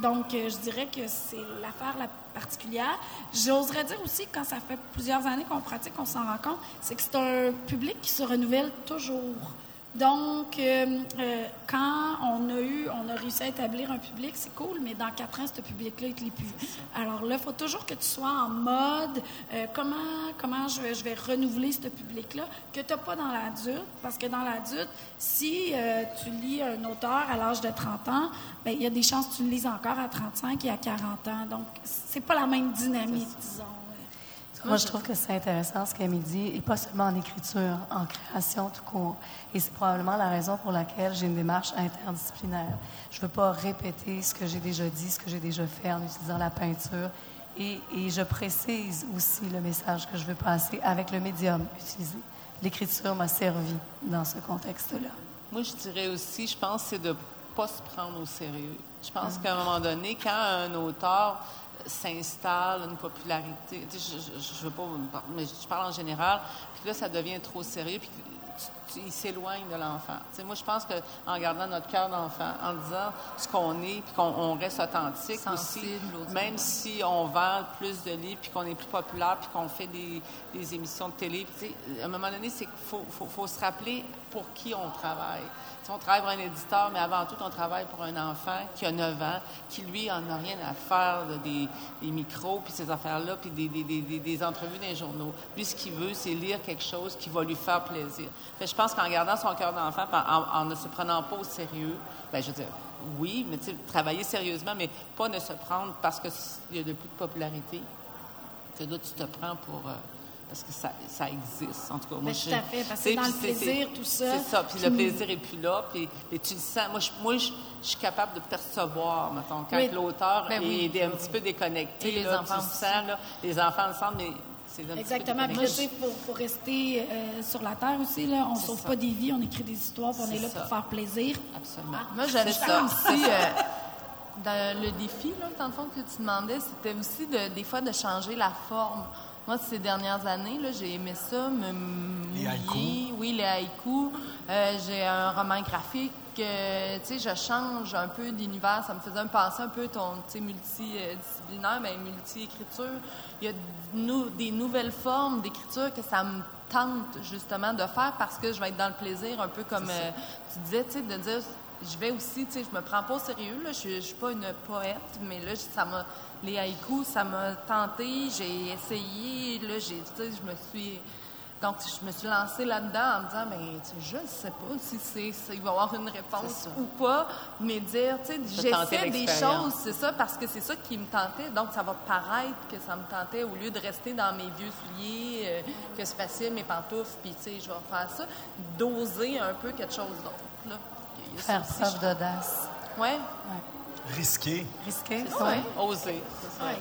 S3: donc, euh, je dirais que c'est l'affaire la particulière. J'oserais dire aussi, quand ça fait plusieurs années qu'on pratique, on s'en rend compte, c'est que c'est un public qui se renouvelle toujours. Donc, euh, euh, quand on a eu, on a réussi à établir un public, c'est cool, mais dans quatre ans, ce public-là, il ne l'est plus. Alors là, il faut toujours que tu sois en mode euh, comment, comment je vais, je vais renouveler ce public-là, que tu n'as pas dans l'adulte, parce que dans l'adulte, si tu lis un auteur à l'âge de 30 ans, bien, il y a des chances que tu le lises encore à 35 et à 40 ans. Donc, c'est pas la même dynamique, disons.
S4: Moi, je trouve que c'est intéressant ce qu'elle dit, et pas seulement en écriture, en création tout court. Et c'est probablement la raison pour laquelle j'ai une démarche interdisciplinaire. Je ne veux pas répéter ce que j'ai déjà dit, ce que j'ai déjà fait en utilisant la peinture. Et, et, je précise aussi le message que je veux passer avec le médium utilisé. L'écriture m'a servi dans ce contexte-là.
S5: Moi, je dirais aussi, je pense, c'est de ne pas se prendre au sérieux. Je pense qu'à un moment donné, quand un auteur s'installe une popularité. Je, je, veux pas, mais je parle en général. Puis là, ça devient trop sérieux. Puis il s'éloigne de l'enfant. moi, je pense qu'en gardant notre cœur d'enfant, en disant ce qu'on est, puis qu'on reste authentique aussi, même si on vend plus de livres, puis qu'on est plus populaire, puis qu'on fait des, des, émissions de télé, à un moment donné, c'est faut, faut, faut, se rappeler pour qui on travaille on travaille pour un éditeur, mais avant tout, on travaille pour un enfant qui a 9 ans, qui, lui, en a rien à faire des, micros, puis ces affaires-là, puis des, des, des, entrevues dans les journaux. Lui, ce qu'il veut, c'est lire quelque chose qui va lui faire plaisir. Fait, je pense qu'en gardant son cœur d'enfant, en, ne se prenant pas au sérieux, ben je veux dire, oui, mais travailler sérieusement, mais pas ne se prendre parce qu'il y a de plus de popularité, que là, tu te prends pour... Euh, parce que ça, ça existe. En tout cas,
S3: moi, je, tout à fait, parce que dans le plaisir, tout ça.
S5: C'est ça, puis le plaisir n'est plus là, puis, tu le sens. Moi, je, moi, je, suis capable de percevoir, mettons, quand l'auteur ben est, un petit peu déconnecté. les enfants tu sens, là, les enfants le sentent, mais c'est un
S3: Exactement.
S5: Petit
S3: peu Puis, pour, pour rester euh, sur la terre aussi, là, on ne sauve pas des vies, on écrit des histoires, on est, là pour faire plaisir.
S5: Absolument.
S6: Ah, moi, j'aime ça aussi. Euh, [laughs] dans le défi, là, dans le fond, que tu demandais, c'était aussi de, des fois de changer la forme. Moi, ces dernières années, j'ai aimé ça, me mouiller. Oui, les haïkus. Euh, j'ai un roman graphique. Euh, tu sais, je change un peu d'univers. Ça me faisait un penser un peu ton, tu sais, multidisciplinaire, mais multi-écriture. Il y a des nouvelles formes d'écriture que ça me tente justement de faire parce que je vais être dans le plaisir, un peu comme euh, tu disais, tu sais, de dire je vais aussi, tu sais, je me prends pas au sérieux, là, je, je suis pas une poète, mais là, ça m'a, les haïkus, ça m'a tenté, j'ai essayé, là, j'ai, tu sais, je me suis, donc, je me suis lancée là-dedans en me disant, mais tu sais, je ne sais pas si c'est, il va y avoir une réponse ou pas, mais dire, tu sais, j'essaie des choses, c'est ça, parce que c'est ça qui me tentait. Donc, ça va paraître que ça me tentait au lieu de rester dans mes vieux souliers, euh, que c'est facile, mes pantoufles, puis tu sais, je vais faire ça, d'oser un peu quelque chose d'autre, là.
S4: Faire preuve d'audace.
S6: Oui.
S2: Ouais. Risquer.
S4: Risquer,
S5: oui. Oser.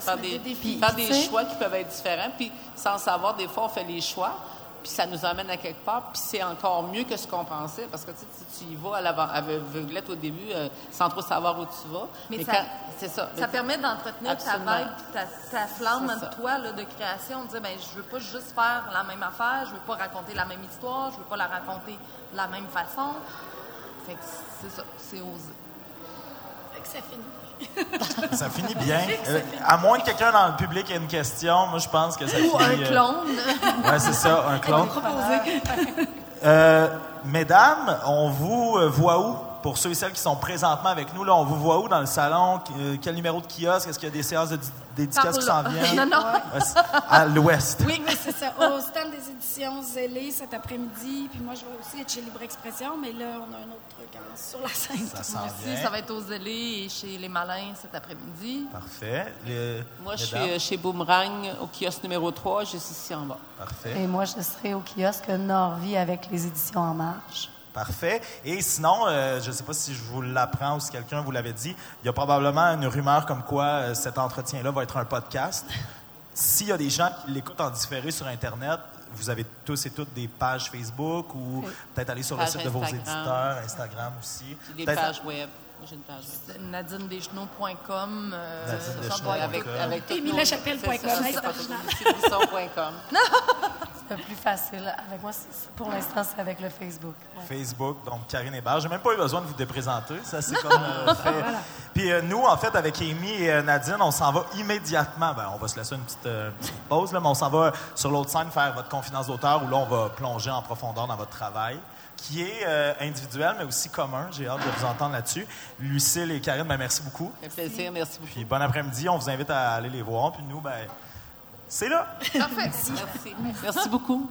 S5: faire des, des, faire des choix qui peuvent être différents. Puis, sans savoir, des fois, on fait les choix, puis ça nous emmène à quelque part, puis c'est encore mieux que ce qu'on pensait, parce que tu, sais, tu y vas à l'aveuglette au début, euh, sans trop savoir où tu vas.
S6: Mais, ça, c'est ça. Ça permet d'entretenir ta vibe, ta, ta flamme de toi là, de création, de dire, ben je veux pas juste faire la même affaire, je veux pas raconter la même histoire, je veux pas la raconter de la même façon c'est ça, c'est osé.
S3: Que ça finit. [laughs]
S2: ça finit bien. Euh, à moins que quelqu'un dans le public ait une question, moi je pense que ça
S6: Ou
S2: finit.
S6: un euh, clone. [laughs]
S2: oui, c'est ça, un clone. euh, mesdames, on vous euh, voit où? Pour ceux et celles qui sont présentement avec nous, là, on vous voit où dans le salon? Quel numéro de kiosque? Est-ce qu'il y a des séances de dédicaces qui s'en viennent? [laughs]
S6: non, non.
S2: À l'ouest?
S3: Oui, oui, c'est ça. Au stand des éditions Zélé cet après-midi. Puis moi, je vais aussi être chez Libre Expression, mais là, on a un autre truc hein, sur la scène.
S2: Ça s'en
S6: vient. ça va être aux Zélé et chez Les Malins cet après-midi.
S2: Parfait.
S5: moi, je suis euh, chez Boomerang au kiosque numéro 3, juste ici en bas.
S2: Parfait.
S4: Et moi, je serai au kiosque Norvie avec les éditions En Marche.
S2: Parfait. Et sinon, euh, je ne sais pas si je vous l'apprends ou si quelqu'un vous l'avait dit, il y a probablement une rumeur comme quoi euh, cet entretien-là va être un podcast. S'il y a des gens qui l'écoutent en différé sur Internet, vous avez tous et toutes des pages Facebook ou peut-être aller sur le site de vos éditeurs, Instagram aussi.
S5: Des pages web. J'ai une page
S6: nadinedeschenaux.com. euh,
S2: Nadine
S5: Avec, avec toutes
S3: Émilie
S5: nos-
S3: Lachapelle.com,
S5: c'est
S4: plus facile. Avec moi, pour l'instant, c'est avec le Facebook. Ouais.
S2: Facebook, donc Karine Hébert. J'ai même pas eu besoin de vous déprésenter. Ça, c'est comme euh, fait. Puis euh, nous, en fait, avec Amy et euh, Nadine, on s'en va immédiatement. Ben, on va se laisser une petite, euh, petite pause, là, mais on s'en va sur l'autre scène faire votre confidence d'auteur où là, on va plonger en profondeur dans votre travail qui est euh, individuel, mais aussi commun. J'ai hâte de vous entendre là-dessus. Lucille et Karine, ben, merci beaucoup.
S5: Fait plaisir, merci beaucoup.
S2: Puis bon après-midi. On vous invite à aller les voir. Puis nous, ben, c'est là.
S5: Merci. Merci beaucoup.